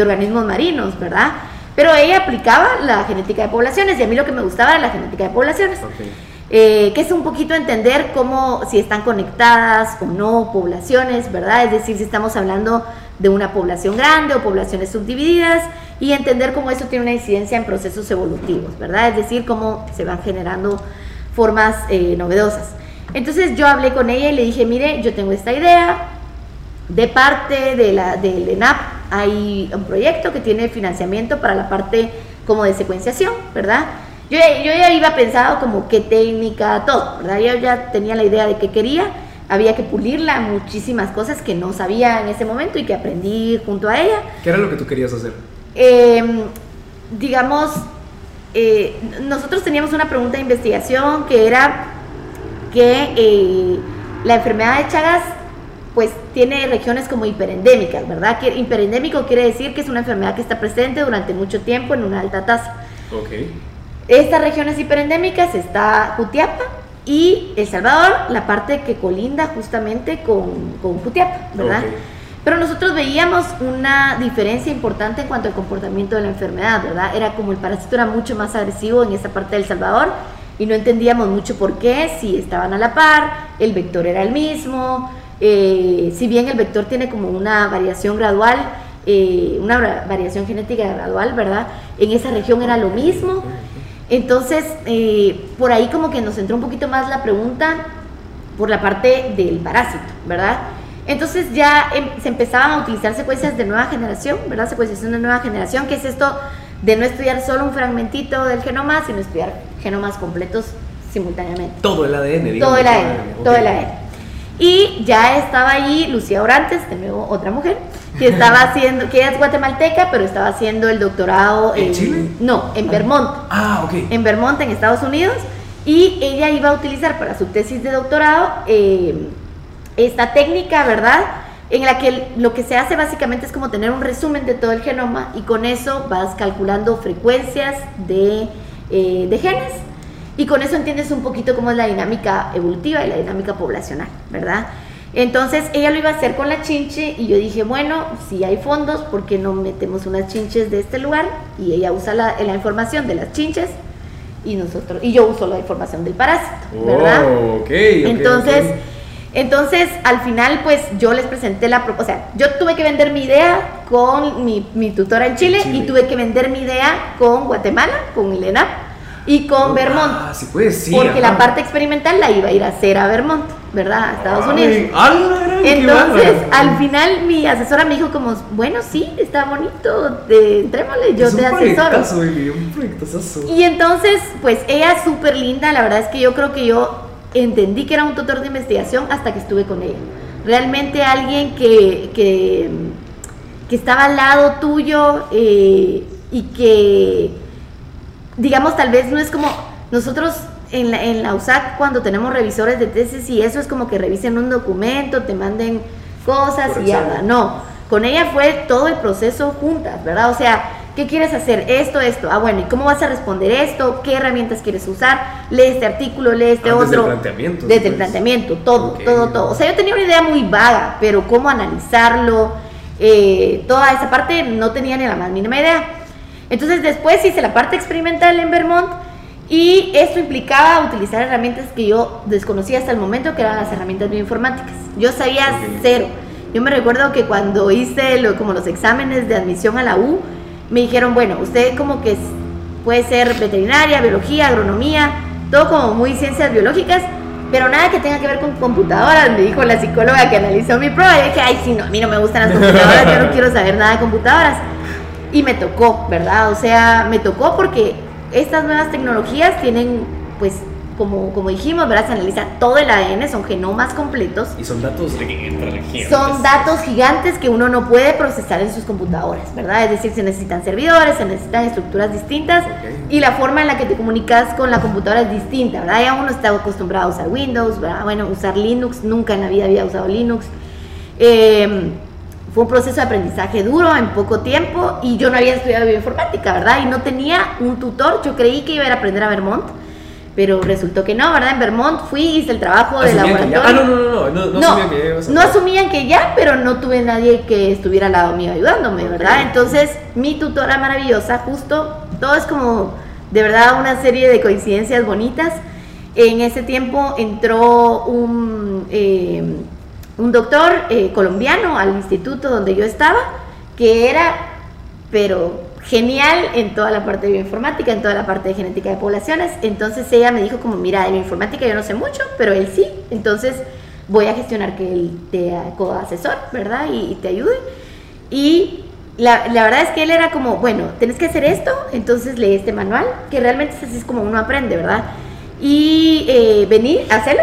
Speaker 2: organismos marinos, ¿verdad? Pero ella aplicaba la genética de poblaciones y a mí lo que me gustaba era la genética de poblaciones.
Speaker 1: Ok.
Speaker 2: Eh, que es un poquito entender cómo, si están conectadas o no poblaciones, ¿verdad? Es decir, si estamos hablando de una población grande o poblaciones subdivididas y entender cómo eso tiene una incidencia en procesos evolutivos, ¿verdad? Es decir, cómo se van generando formas eh, novedosas. Entonces yo hablé con ella y le dije, mire, yo tengo esta idea, de parte de la, del ENAP hay un proyecto que tiene financiamiento para la parte como de secuenciación, ¿verdad? Yo, yo ya iba pensado como qué técnica, todo, ¿verdad? Yo ya tenía la idea de qué quería, había que pulirla, muchísimas cosas que no sabía en ese momento y que aprendí junto a ella.
Speaker 1: ¿Qué era lo que tú querías hacer?
Speaker 2: Eh, digamos, eh, nosotros teníamos una pregunta de investigación que era que eh, la enfermedad de Chagas pues tiene regiones como hiperendémicas, ¿verdad? Que hiperendémico quiere decir que es una enfermedad que está presente durante mucho tiempo en una alta tasa.
Speaker 1: Ok.
Speaker 2: Estas regiones hiperendémicas está Jutiapa y El Salvador, la parte que colinda justamente con, con Jutiapa, ¿verdad? Pero nosotros veíamos una diferencia importante en cuanto al comportamiento de la enfermedad, ¿verdad? Era como el parásito era mucho más agresivo en esa parte del Salvador y no entendíamos mucho por qué, si estaban a la par, el vector era el mismo, eh, si bien el vector tiene como una variación gradual, eh, una variación genética gradual, ¿verdad? En esa región era lo mismo. Entonces, eh, por ahí como que nos entró un poquito más la pregunta por la parte del parásito, ¿verdad? Entonces ya em, se empezaban a utilizar secuencias de nueva generación, ¿verdad? Secuenciación de nueva generación, que es esto de no estudiar solo un fragmentito del genoma, sino estudiar genomas completos simultáneamente.
Speaker 1: Todo el ADN, digamos.
Speaker 2: Todo el ADN, todo el ADN. Y ya estaba allí Lucía Orantes, de nuevo otra mujer, que estaba haciendo, que es guatemalteca, pero estaba haciendo el doctorado
Speaker 1: en, Chile.
Speaker 2: No, en Vermont.
Speaker 1: Ah, ok.
Speaker 2: En Vermont, en Estados Unidos. Y ella iba a utilizar para su tesis de doctorado eh, esta técnica, ¿verdad? En la que lo que se hace básicamente es como tener un resumen de todo el genoma y con eso vas calculando frecuencias de, eh, de genes y con eso entiendes un poquito cómo es la dinámica evolutiva y la dinámica poblacional, ¿verdad? Entonces ella lo iba a hacer con la chinche y yo dije, bueno, si hay fondos, ¿por qué no metemos unas chinches de este lugar? Y ella usa la, la información de las chinches y nosotros y yo uso la información del parásito, ¿verdad?
Speaker 1: Oh, okay,
Speaker 2: entonces, entonces al final pues yo les presenté la propuesta, o sea, yo tuve que vender mi idea con mi, mi tutora en Chile, y tuve que vender mi idea con Guatemala, con Elena y con Vermont.
Speaker 1: Ah, sí puede sí,
Speaker 2: Porque la parte experimental la iba a ir a hacer a Vermont, ¿verdad? A Estados Unidos. Entonces, al final mi asesora me dijo como, bueno, sí, está bonito, entrémosle, yo te asesoro.
Speaker 1: Un
Speaker 2: y entonces, pues ella es súper linda, la verdad es que yo creo que yo entendí que era un tutor de investigación hasta que estuve con ella. Realmente alguien que, que, que estaba al lado tuyo eh, y que digamos, tal vez no es como nosotros en la, en la USAC cuando tenemos revisores de tesis y eso es como que revisen un documento, te manden cosas y ya, no, con ella fue todo el proceso juntas, ¿verdad? O sea, ¿qué quieres hacer? Esto, esto, ah, bueno, ¿y cómo vas a responder esto? ¿Qué herramientas quieres usar? Lee este artículo, lee este otro. Desde
Speaker 1: el planteamiento.
Speaker 2: Desde el planteamiento, todo, todo, todo. O sea, yo tenía una idea muy vaga, pero cómo analizarlo, eh, toda esa parte no tenía ni la más mínima idea. Entonces después hice la parte experimental en Vermont y esto implicaba utilizar herramientas que yo desconocía hasta el momento, que eran las herramientas bioinformáticas. Yo sabía cero. Yo me recuerdo que cuando hice lo, como los exámenes de admisión a la U, me dijeron, bueno, usted como que puede ser veterinaria, biología, agronomía, todo como muy ciencias biológicas, pero nada que tenga que ver con computadoras, me dijo la psicóloga que analizó mi prueba. Y dije, ay, sí, no, a mí no me gustan las computadoras, yo no quiero saber nada de computadoras. Y me tocó, ¿verdad? O sea, me tocó porque estas nuevas tecnologías tienen, pues, como, como dijimos, ¿verdad? Se analiza todo el ADN, son genomas completos.
Speaker 1: Y son datos gigantes.
Speaker 2: Son datos gigantes que uno no puede procesar en sus computadoras, ¿verdad? Es decir, se necesitan servidores, se necesitan estructuras distintas y la forma en la que te comunicas con la computadora es distinta, ¿verdad? Ya uno está acostumbrado a usar Windows, ¿verdad? Bueno, usar Linux, nunca en la vida había usado Linux. Eh, fue un proceso de aprendizaje duro en poco tiempo y yo no había estudiado bioinformática, ¿verdad? Y no tenía un tutor, yo creí que iba a ir a aprender a Vermont, pero resultó que no, ¿verdad? En Vermont fui, hice el trabajo de laboratorio.
Speaker 1: Ah, no, no, no, no, asumían que
Speaker 2: no asumían que ya, pero no tuve nadie que estuviera al lado mío ayudándome, ¿verdad? Entonces, mi tutora maravillosa, justo, todo es como, de verdad, una serie de coincidencias bonitas. En ese tiempo entró un... Un doctor eh, colombiano al instituto donde yo estaba, que era, pero genial en toda la parte de bioinformática, en toda la parte de genética de poblaciones. Entonces ella me dijo como, mira, de bioinformática yo no sé mucho, pero él sí. Entonces voy a gestionar que él te asesor, ¿verdad? Y, te ayude. Y la, la, verdad es que él era como, bueno, tienes que hacer esto, entonces lee este manual, que realmente es así es como uno aprende, ¿verdad? Y eh, venir a hacerlo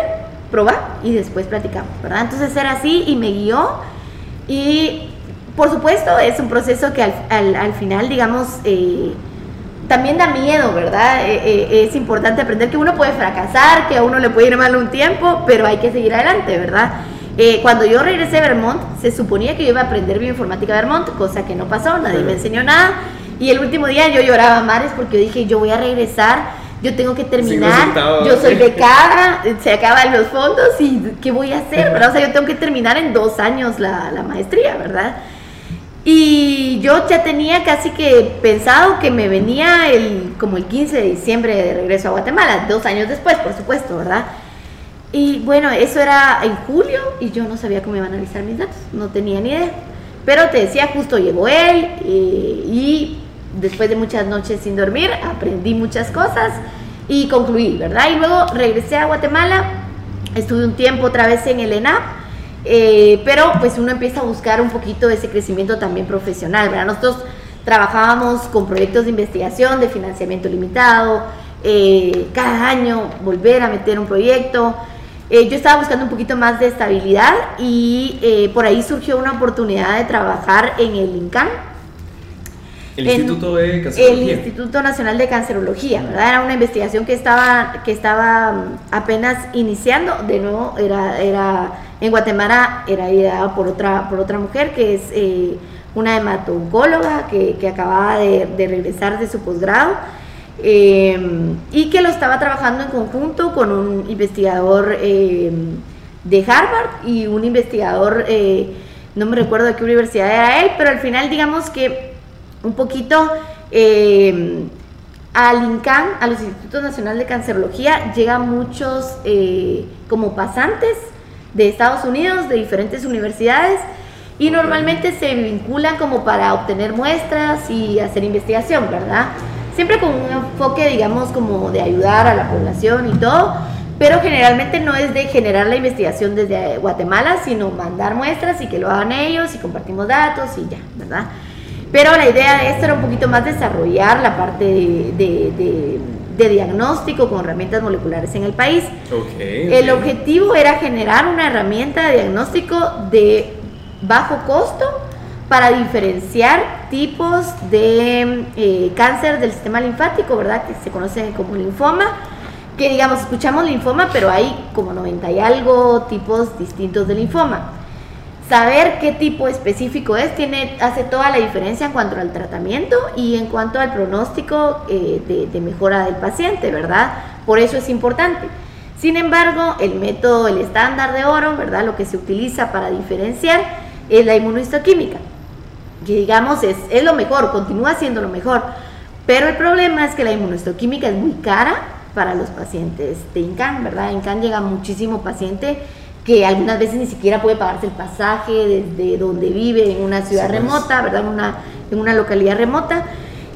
Speaker 2: probar y después platicamos, ¿verdad? Entonces era así y me guió y por supuesto es un proceso que al, al, final, digamos, eh, también da miedo, ¿verdad? Eh, eh, es importante aprender que uno puede fracasar, que a uno le puede ir mal un tiempo, pero hay que seguir adelante, ¿verdad? cuando yo regresé a Vermont, se suponía que yo iba a aprender bioinformática de Vermont, cosa que no pasó, nadie me enseñó nada. Y el último día yo lloraba a mares porque yo dije, yo voy a regresar yo tengo que terminar, yo soy becada, se acaban los fondos y ¿qué voy a hacer? ¿verdad? O sea, yo tengo que terminar en dos años la, la maestría, ¿verdad? Y yo ya tenía casi que pensado que me venía el, como el 15 de diciembre de regreso a Guatemala, dos años después, por supuesto, ¿verdad? Y bueno, eso era en julio y yo no sabía cómo iba a analizar mis datos, no tenía ni idea. Pero te decía, justo llegó él eh, y después de muchas noches sin dormir, aprendí muchas cosas y concluí, ¿verdad? Y luego regresé a Guatemala, estuve un tiempo otra vez en el ENAP, eh, pero pues uno empieza a buscar un poquito ese crecimiento también profesional, ¿verdad? Nosotros trabajábamos con proyectos de investigación, de financiamiento limitado, eh, cada año volver a meter un proyecto. Eh, yo estaba buscando un poquito más de estabilidad y por ahí surgió una oportunidad de trabajar en el INCAN,
Speaker 1: el Instituto de Cancerología.
Speaker 2: El Instituto Nacional de Cancerología, ¿verdad? Era una investigación que estaba, que estaba mm, apenas iniciando. De nuevo, era, era en Guatemala, era ideada por otra, por otra mujer que es eh, una hemato-oncóloga que, que acababa de, de, regresar de su posgrado. Eh, y que lo estaba trabajando en conjunto con un investigador eh, de Harvard y un investigador, no me recuerdo de qué universidad era él, pero al final digamos que un poquito eh, al INCAN, a los Institutos Nacionales de Cancerología, llegan muchos eh, como pasantes de Estados Unidos, de diferentes universidades, y normalmente se vinculan como para obtener muestras y hacer investigación, ¿verdad? Siempre con un enfoque, digamos, como de ayudar a la población y todo, pero generalmente no es de generar la investigación desde Guatemala, sino mandar muestras y que lo hagan ellos y compartimos datos y ya, ¿verdad? Pero la idea de esto era un poquito más desarrollar la parte de, diagnóstico con herramientas moleculares en el país. el objetivo era generar una herramienta de diagnóstico de bajo costo para diferenciar tipos de eh, cáncer del sistema linfático, ¿verdad? Que se conoce como linfoma. Que digamos, escuchamos linfoma, pero hay como 90 y algo tipos distintos de linfoma saber qué tipo específico es tiene, hace toda la diferencia en cuanto al tratamiento y en cuanto al pronóstico eh, de, mejora del paciente, ¿verdad? Por eso es importante. Sin embargo, el método, el estándar de oro, ¿verdad? Lo que se utiliza para diferenciar es la inmunohistoquímica, que digamos es, es lo mejor, continúa siendo lo mejor. Pero el problema es que la inmunohistoquímica es muy cara para los pacientes de INCAN, ¿verdad? INCAN llega muchísimo paciente que algunas veces ni siquiera puede pagarse el pasaje desde donde vive, en una ciudad remota, ¿verdad? En una, en una localidad remota.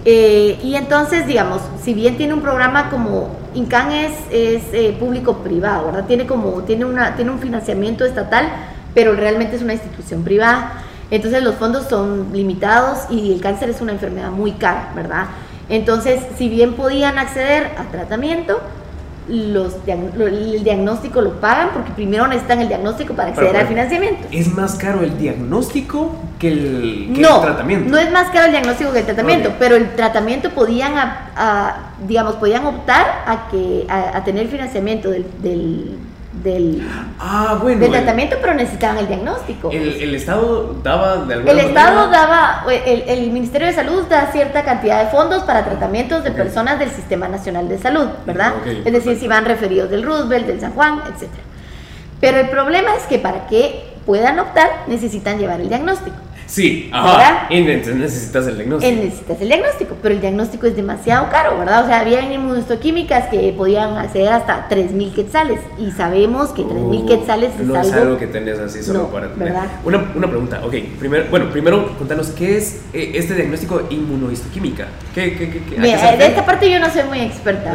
Speaker 2: Eh, y entonces, digamos, si bien tiene un programa como INCAN es, es eh, público-privado, ¿verdad? Tiene, como, tiene, una, tiene un financiamiento estatal, pero realmente es una institución privada. Entonces los fondos son limitados y el cáncer es una enfermedad muy cara, ¿verdad? Entonces, si bien podían acceder a tratamiento, los el diagnóstico lo pagan porque primero necesitan el diagnóstico para acceder al financiamiento.
Speaker 1: ¿Es más caro el diagnóstico que el,
Speaker 2: tratamiento? No es más caro el diagnóstico que el tratamiento, pero el tratamiento podían, digamos, podían optar a, que, a, tener financiamiento del del,
Speaker 1: ah, bueno,
Speaker 2: del tratamiento, pero necesitaban el diagnóstico.
Speaker 1: El, Estado daba de alguna
Speaker 2: El Estado daba, el, Ministerio de Salud da cierta cantidad de fondos para tratamientos de personas del Sistema Nacional de Salud, ¿verdad? es decir, si van referidos del Roosevelt, del San Juan, etc. Pero el problema es que para que puedan optar necesitan llevar el diagnóstico.
Speaker 1: Sí, ajá. Y necesitas el diagnóstico.
Speaker 2: Necesitas el diagnóstico, pero el diagnóstico es demasiado caro, ¿verdad? O sea, había inmunohistoquímicas que podían acceder hasta 3.000 quetzales y sabemos que 3.000 uh, quetzales es
Speaker 1: no
Speaker 2: algo...
Speaker 1: es algo que tenés así solo para tener. ¿verdad? Una, una, pregunta, ok. Primero, bueno, primero contanos, ¿qué es eh, este diagnóstico inmunohistoquímica? ¿Qué, qué, qué,
Speaker 2: Mira, de esta parte yo no soy muy experta.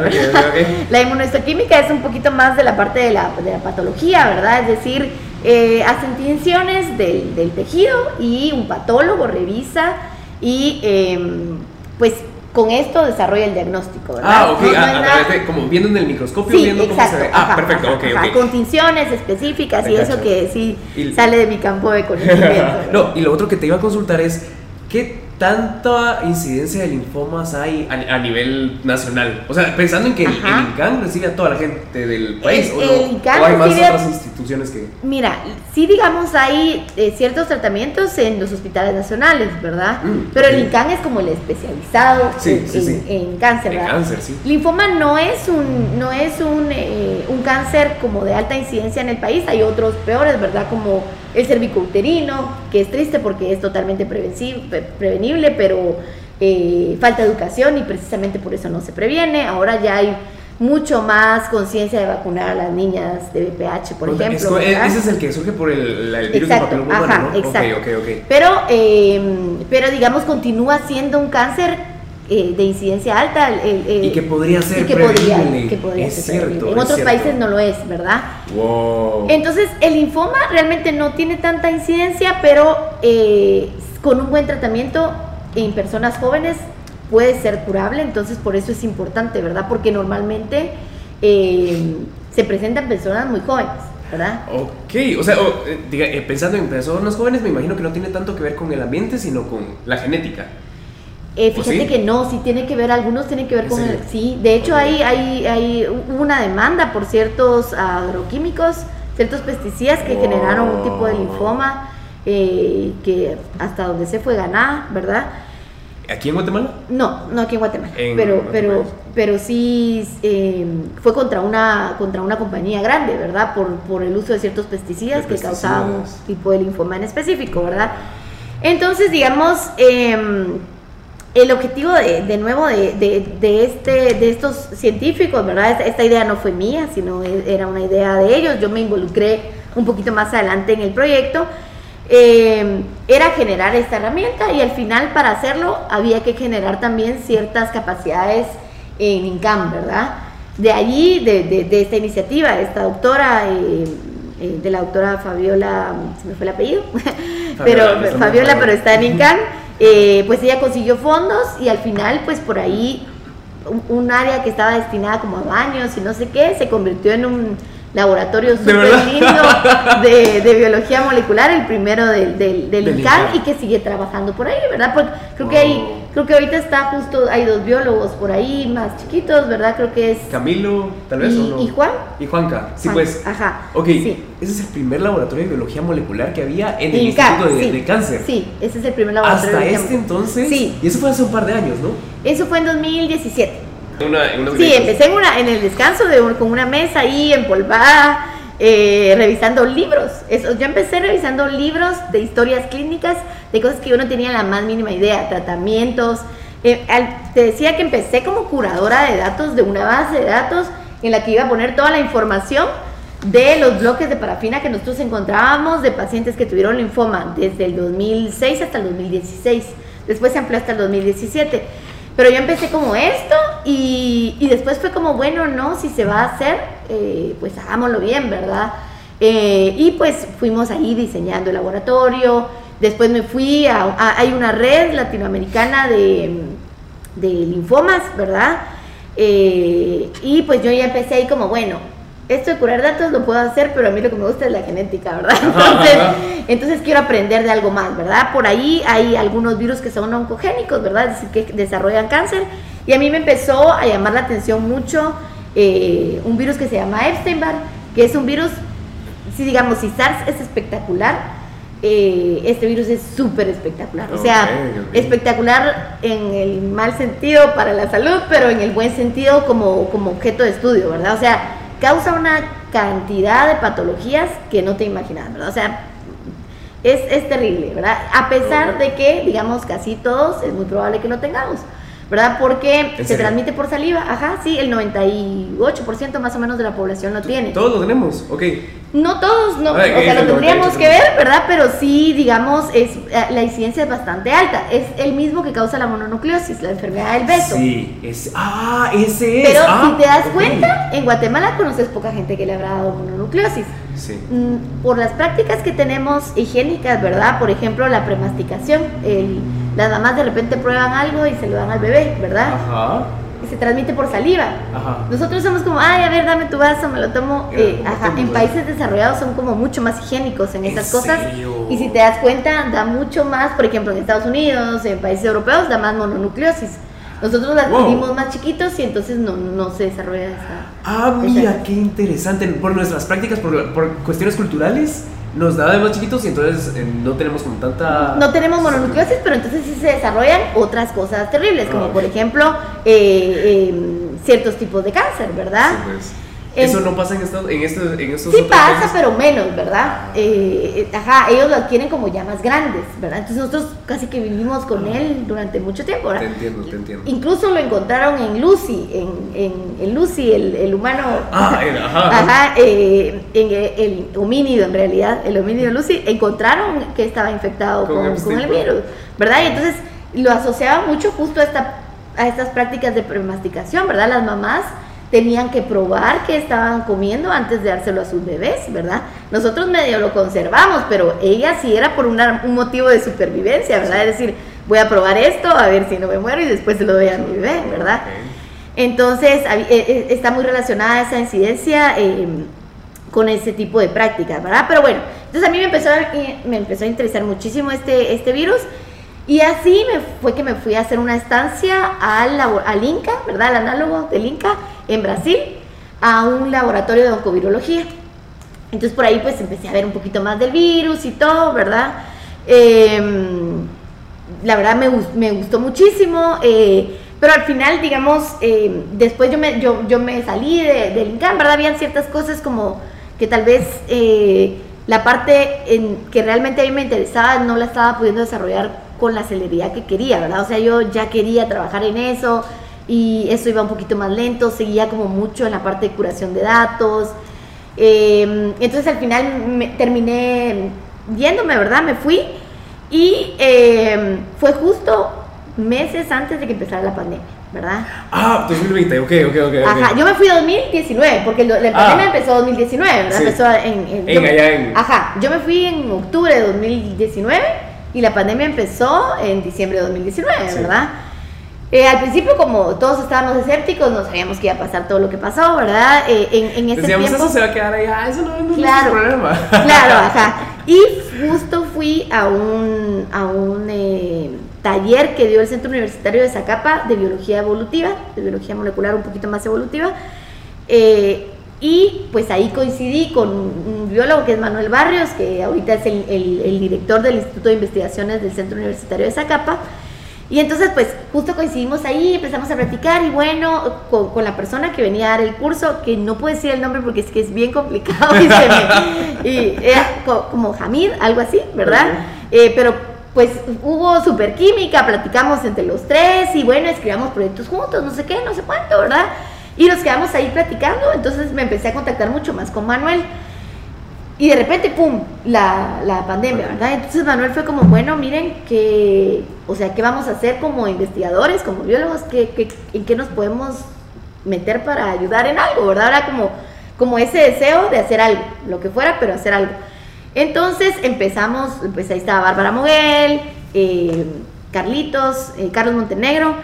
Speaker 2: la inmunohistoquímica es un poquito más de la parte de la, de la patología, ¿verdad? Es decir eh, hacen tinciones del, del, tejido y un patólogo revisa y em, pues con esto desarrolla el diagnóstico, ¿verdad?
Speaker 1: Ah, ok, a, como viendo en el microscopio, viendo cómo se ve. Ah, perfecto, ok, ok.
Speaker 2: Con tinciones específicas y eso que sí sale de mi campo de conocimiento.
Speaker 1: no, y lo otro que te iba a consultar es, ¿qué tanta incidencia de linfomas hay a, nivel nacional? O sea, pensando en que el, INCAN recibe a toda la gente del país, ¿o, hay más otras instituciones que...?
Speaker 2: Mira, sí digamos hay eh, ciertos tratamientos en los hospitales nacionales, ¿verdad? Mm, Pero el INCAN es como el especializado en, cáncer, ¿verdad?
Speaker 1: cáncer, sí.
Speaker 2: Linfoma no es un, no es un, eh, un cáncer como de alta incidencia en el país, hay otros peores, ¿verdad? Como el cervicouterino, que es triste porque es totalmente prevenible, pero eh, falta educación y precisamente por eso no se previene. Ahora ya hay mucho más conciencia de vacunar a las niñas de VPH, por ejemplo.
Speaker 1: ese es el que surge por el, el virus
Speaker 2: exacto,
Speaker 1: del papiloma
Speaker 2: ajá,
Speaker 1: ¿no?
Speaker 2: Exacto.
Speaker 1: Okay, okay, okay.
Speaker 2: Pero, eh, pero digamos, continúa siendo un cáncer eh, de incidencia alta. El,
Speaker 1: y que podría ser
Speaker 2: y que podría, que podría
Speaker 1: es
Speaker 2: ser
Speaker 1: cierto,
Speaker 2: En
Speaker 1: es
Speaker 2: otros
Speaker 1: cierto.
Speaker 2: países no lo es, ¿verdad?
Speaker 1: Wow.
Speaker 2: Entonces, el linfoma realmente no tiene tanta incidencia, pero eh, con un buen tratamiento en personas jóvenes puede ser curable, entonces por eso es importante, ¿verdad? Porque normalmente eh, se presentan personas muy jóvenes, ¿verdad?
Speaker 1: Ok, o sea, o, eh, diga, eh, pensando en personas jóvenes, me imagino que no tiene tanto que ver con el ambiente, sino con la genética.
Speaker 2: Eh,
Speaker 1: ¿O
Speaker 2: fíjate
Speaker 1: sí?
Speaker 2: que no, sí tiene que ver, algunos tienen que ver
Speaker 1: ¿En
Speaker 2: con el, sí, de hecho hay, hay, hay hubo una demanda por ciertos agroquímicos, ciertos pesticidas que generaron un tipo de linfoma eh, que hasta donde se fue ganada, ¿verdad?
Speaker 1: ¿Aquí en Guatemala?
Speaker 2: No, no aquí en Guatemala,
Speaker 1: En
Speaker 2: pero, pero, pero sí eh, fue contra una, contra una compañía grande, ¿verdad? Por, por el uso de ciertos pesticidas
Speaker 1: De
Speaker 2: que causaban un tipo de linfoma en específico, ¿verdad? Entonces, digamos, em, el objetivo de, de nuevo de, de- de este, de estos científicos, ¿verdad? Esta, idea no fue mía, sino e- era una idea de ellos. Yo me involucré un poquito más adelante en el proyecto. eh, era generar esta herramienta y al final para hacerlo había que generar también ciertas capacidades en INCAM, ¿verdad? De allí, de, esta iniciativa, de esta doctora, eh, eh, de la doctora Fabiola, se me fue el apellido, pero Fabiola, pero
Speaker 1: Fabiola.
Speaker 2: está en INCAM, eh, pues ella consiguió fondos y al final, pues por ahí, un, un área que estaba destinada como a baños y no sé qué, se convirtió en un laboratorio súper lindo de, de biología molecular, el primero del, del, del
Speaker 1: Del
Speaker 2: INCAM. y que sigue trabajando por ahí, ¿verdad? Porque creo que hay, creo que ahorita está justo, hay dos biólogos por ahí, más chiquitos, ¿verdad? Creo que es...
Speaker 1: Camilo, tal vez,
Speaker 2: y,
Speaker 1: ¿o no?
Speaker 2: y Juan.
Speaker 1: Y Juanca, sí,
Speaker 2: Juan,
Speaker 1: pues.
Speaker 2: Ajá.
Speaker 1: Ok,
Speaker 2: sí.
Speaker 1: ese es el primer laboratorio de biología molecular que había en el Instituto de,
Speaker 2: sí.
Speaker 1: de Cáncer.
Speaker 2: Sí, ese es el primer laboratorio.
Speaker 1: Hasta
Speaker 2: de
Speaker 1: este entonces.
Speaker 2: Sí.
Speaker 1: Y eso fue hace un par de años, ¿no?
Speaker 2: Eso fue en 2017.
Speaker 1: Una,
Speaker 2: Sí, empecé en, una, en el descanso de un- con una mesa ahí empolvada, eh, revisando libros. Eso, yo empecé revisando libros de historias clínicas, de cosas que yo no tenía la más mínima idea, tratamientos. Eh, al- te decía que empecé como curadora de datos de una base de datos en la que iba a poner toda la información de los bloques de parafina que nosotros encontrábamos de pacientes que tuvieron linfoma desde el 2006 hasta el 2016. Después se amplió hasta el 2017. Pero yo empecé como esto y, y después fue como, bueno, no, si se va a hacer, eh, pues hagámoslo bien, ¿verdad? Eh, y pues fuimos ahí diseñando el laboratorio. Después me fui a, hay una red latinoamericana de, de linfomas, ¿verdad? Eh, y pues yo ya empecé ahí como, bueno, esto de curar datos lo puedo hacer, pero a mí lo que me gusta es la genética, ¿verdad? Entonces, entonces quiero aprender de algo más, ¿verdad? Por ahí hay algunos virus que son oncogénicos, ¿verdad? Es decir, que desarrollan cáncer. Y a mí me empezó a llamar la atención mucho eh, un virus que se llama Epstein-Barr, que es un virus, si digamos, si SARS es espectacular, eh, este virus es súper espectacular. O sea, espectacular en el mal sentido para la salud, pero en el buen sentido como, como objeto de estudio, ¿verdad? O sea, causa una cantidad de patologías que no te imaginas, ¿verdad? O sea, es, es terrible, ¿verdad? A pesar de que, digamos, casi todos es muy probable que lo tengamos, ¿verdad? Porque
Speaker 1: ¿En
Speaker 2: se
Speaker 1: serio?
Speaker 2: transmite por saliva, ajá, sí, el 98% más o menos de la población lo tiene.
Speaker 1: Todos lo tenemos, ok.
Speaker 2: No todos, no,
Speaker 1: ver,
Speaker 2: o sea,
Speaker 1: es
Speaker 2: lo tendríamos
Speaker 1: 98%.
Speaker 2: que ver, ¿verdad? Pero sí, digamos, es eh, la incidencia es bastante alta. Es el mismo que causa la mononucleosis, la enfermedad del beso.
Speaker 1: Sí, ese. Ah, ese es.
Speaker 2: Pero
Speaker 1: Ah,
Speaker 2: si te das cuenta, en Guatemala conoces poca gente que le habrá dado mononucleosis.
Speaker 1: Sí.
Speaker 2: Mm, Por las prácticas que tenemos higiénicas, ¿verdad? Por ejemplo, la premasticación. El- las mamás de repente prueban algo y se lo dan al bebé, ¿verdad?
Speaker 1: Ajá.
Speaker 2: Y se transmite por saliva.
Speaker 1: Ajá.
Speaker 2: Nosotros somos como, ay, a ver, dame tu vaso, me lo tomo. Eh, ajá, en
Speaker 1: ¿verdad?
Speaker 2: países desarrollados son como mucho más higiénicos en
Speaker 1: ¿En
Speaker 2: estas cosas.
Speaker 1: serio?
Speaker 2: Y si te das cuenta, da mucho más, por ejemplo, en Estados Unidos, en países europeos, da más mononucleosis. Nosotros la
Speaker 1: Wow.
Speaker 2: más chiquitos y entonces no, no se desarrolla esa.
Speaker 1: Ah, mira, qué interesante. Por nuestras prácticas, por, por cuestiones culturales, nos da de más chiquitos y entonces eh, no tenemos como tanta.
Speaker 2: No tenemos mononucleosis, pero entonces sí se desarrollan otras cosas terribles, como
Speaker 1: Ah,
Speaker 2: por ejemplo eh, eh, ciertos tipos de cáncer, ¿verdad?
Speaker 1: Sí, pues. Eso no pasa en estos, en estos, en estos
Speaker 2: Sí pasa, pero menos, ¿verdad? Eh, ajá, ellos lo adquieren como ya más grandes, ¿verdad? Entonces nosotros casi que vivimos con él durante mucho tiempo, ¿verdad?
Speaker 1: Te entiendo, te entiendo.
Speaker 2: Incluso lo encontraron en Lucy, en, en, en Lucy, el, el, humano.
Speaker 1: Ah, ajá.
Speaker 2: Ajá, eh, en el homínido en realidad, el homínido Lucy, encontraron que estaba infectado con, con, con el virus, ¿verdad? Y entonces lo asociaba mucho justo a, esta, a estas prácticas de premasticación, ¿verdad? Las mamás tenían que probar que estaban comiendo antes de dárselo a sus bebés, ¿verdad? Nosotros medio lo conservamos, pero ella sí era por un motivo de supervivencia, ¿verdad? Es decir, voy a probar esto, a ver si no me muero y después se lo doy a mi bebé, ¿verdad? Entonces, eh, eh, está muy relacionada esa incidencia em, con ese tipo de prácticas, ¿verdad? Pero bueno, entonces a mí me empezó a, me empezó a interesar muchísimo este, este virus. Y así me fue que me fui a hacer una estancia al, al INCA, ¿verdad? Al análogo del INCA en Brasil, a un laboratorio de oncovirología. Entonces por ahí pues empecé a ver un poquito más del virus y todo, ¿verdad? Em, la verdad me, me gustó muchísimo, eh, pero al final, digamos, eh, después yo me, yo, yo me salí de, del INCA, ¿verdad? Habían ciertas cosas como que tal vez eh, la parte en que realmente a mí me interesaba no la estaba pudiendo desarrollar con la celeridad que quería, ¿verdad? O sea, yo ya quería trabajar en eso y eso iba un poquito más lento, seguía como mucho en la parte de curación de datos. Em, entonces al final me, terminé yéndome, ¿verdad? Me fui y em, fue justo meses antes de que empezara la pandemia. ¿verdad?
Speaker 1: Ah, 2020, ok, ok, ok.
Speaker 2: Ajá, yo me fui 2019, porque la pandemia ah. empezó 2019, ¿verdad? Empezó en...
Speaker 1: en, allá en...
Speaker 2: Ajá, yo me fui en octubre de 2019 y la pandemia empezó en diciembre de 2019, ¿verdad? Eh, al principio, como todos estábamos escépticos, no sabíamos que iba a pasar todo lo que pasó, ¿verdad? Eh, en, en ese
Speaker 1: Decíamos,
Speaker 2: tiempo,
Speaker 1: eso se va a quedar ahí, ah, eso no, no
Speaker 2: claro,
Speaker 1: es un problema.
Speaker 2: Claro, ajá. Y justo fui a un, a un eh, taller que dio el Centro Universitario de Zacapa de Biología Evolutiva, de Biología Molecular un poquito más evolutiva. Y pues ahí coincidí con un biólogo que es Manuel Barrios, que ahorita es el, el, director del Instituto de Investigaciones del Centro Universitario de Zacapa. Y entonces pues justo coincidimos ahí, empezamos a practicar y bueno, con, con, la persona que venía a dar el curso, que no puedo decir el nombre porque es que es bien complicado, y, me, y era como Hamid, algo así, ¿verdad? Eh, pero pues hubo super química, platicamos entre los tres y bueno, escribamos proyectos juntos, no sé qué, no sé cuánto, ¿verdad? Y nos quedamos ahí platicando, entonces me empecé a contactar mucho más con Manuel. Y de repente, ¡pum!, la, la pandemia, ¿verdad? Entonces Manuel fue como, bueno, miren, que, o sea, ¿qué vamos a hacer como investigadores, como biólogos? ¿Qué, en qué nos podemos meter para ayudar en algo, verdad? Era como, como ese deseo de hacer algo, lo que fuera, pero hacer algo. Entonces empezamos, pues ahí estaba Bárbara Moguel, eh, Carlitos, eh, Carlos Montenegro,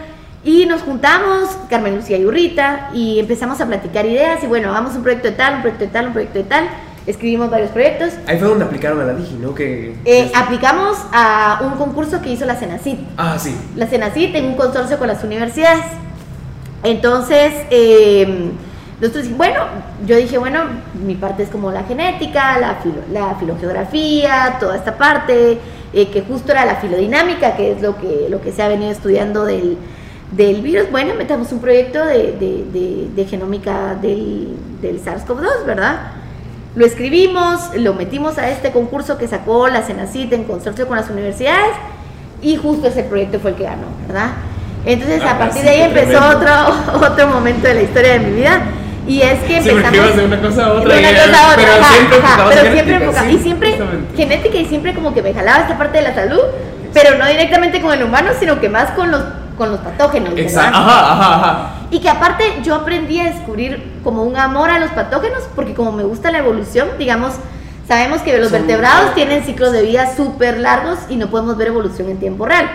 Speaker 2: y nos juntamos, Carmen Lucía y Urrita, y empezamos a platicar ideas, y bueno, hagamos un proyecto de tal, un proyecto de tal, un proyecto de tal. Escribimos varios proyectos.
Speaker 1: Ahí fue donde aplicaron a la Digi, ¿no? Que,
Speaker 2: eh, aplicamos a un concurso que hizo la Senacid.
Speaker 1: Ah, sí.
Speaker 2: La Senacid en un consorcio con las universidades. Entonces, eh, nosotros, bueno, yo dije, bueno, mi parte es como la genética, la, la filogeografía, toda esta parte, eh, que justo era la filodinámica, que es lo que, lo que se ha venido estudiando del, del virus. Bueno, metamos un proyecto de, de, de, genómica del, del SARS-CoV-2, ¿verdad? Lo escribimos, lo metimos a este concurso que sacó la Senacit en consorcio con las universidades y justo ese proyecto fue el que ganó, ¿verdad? Entonces, a ah, partir de ahí empezó otro, otro momento de la historia de mi vida y es que
Speaker 1: empezamos. Sí, de una cosa a otra.
Speaker 2: De una cosa a otra.
Speaker 1: Pero siempre
Speaker 2: ajá, pero siempre Y siempre, genética y siempre como que me jalaba esta parte de la salud, pero no directamente con el humano, sino que más con los, con los patógenos.
Speaker 1: Exacto. Ajá, ajá, ajá.
Speaker 2: Y que aparte yo aprendí a descubrir como un amor a los patógenos, porque como me gusta la evolución, digamos. Sabemos que los vertebrados tienen ciclos de vida súper largos y no podemos ver evolución en tiempo real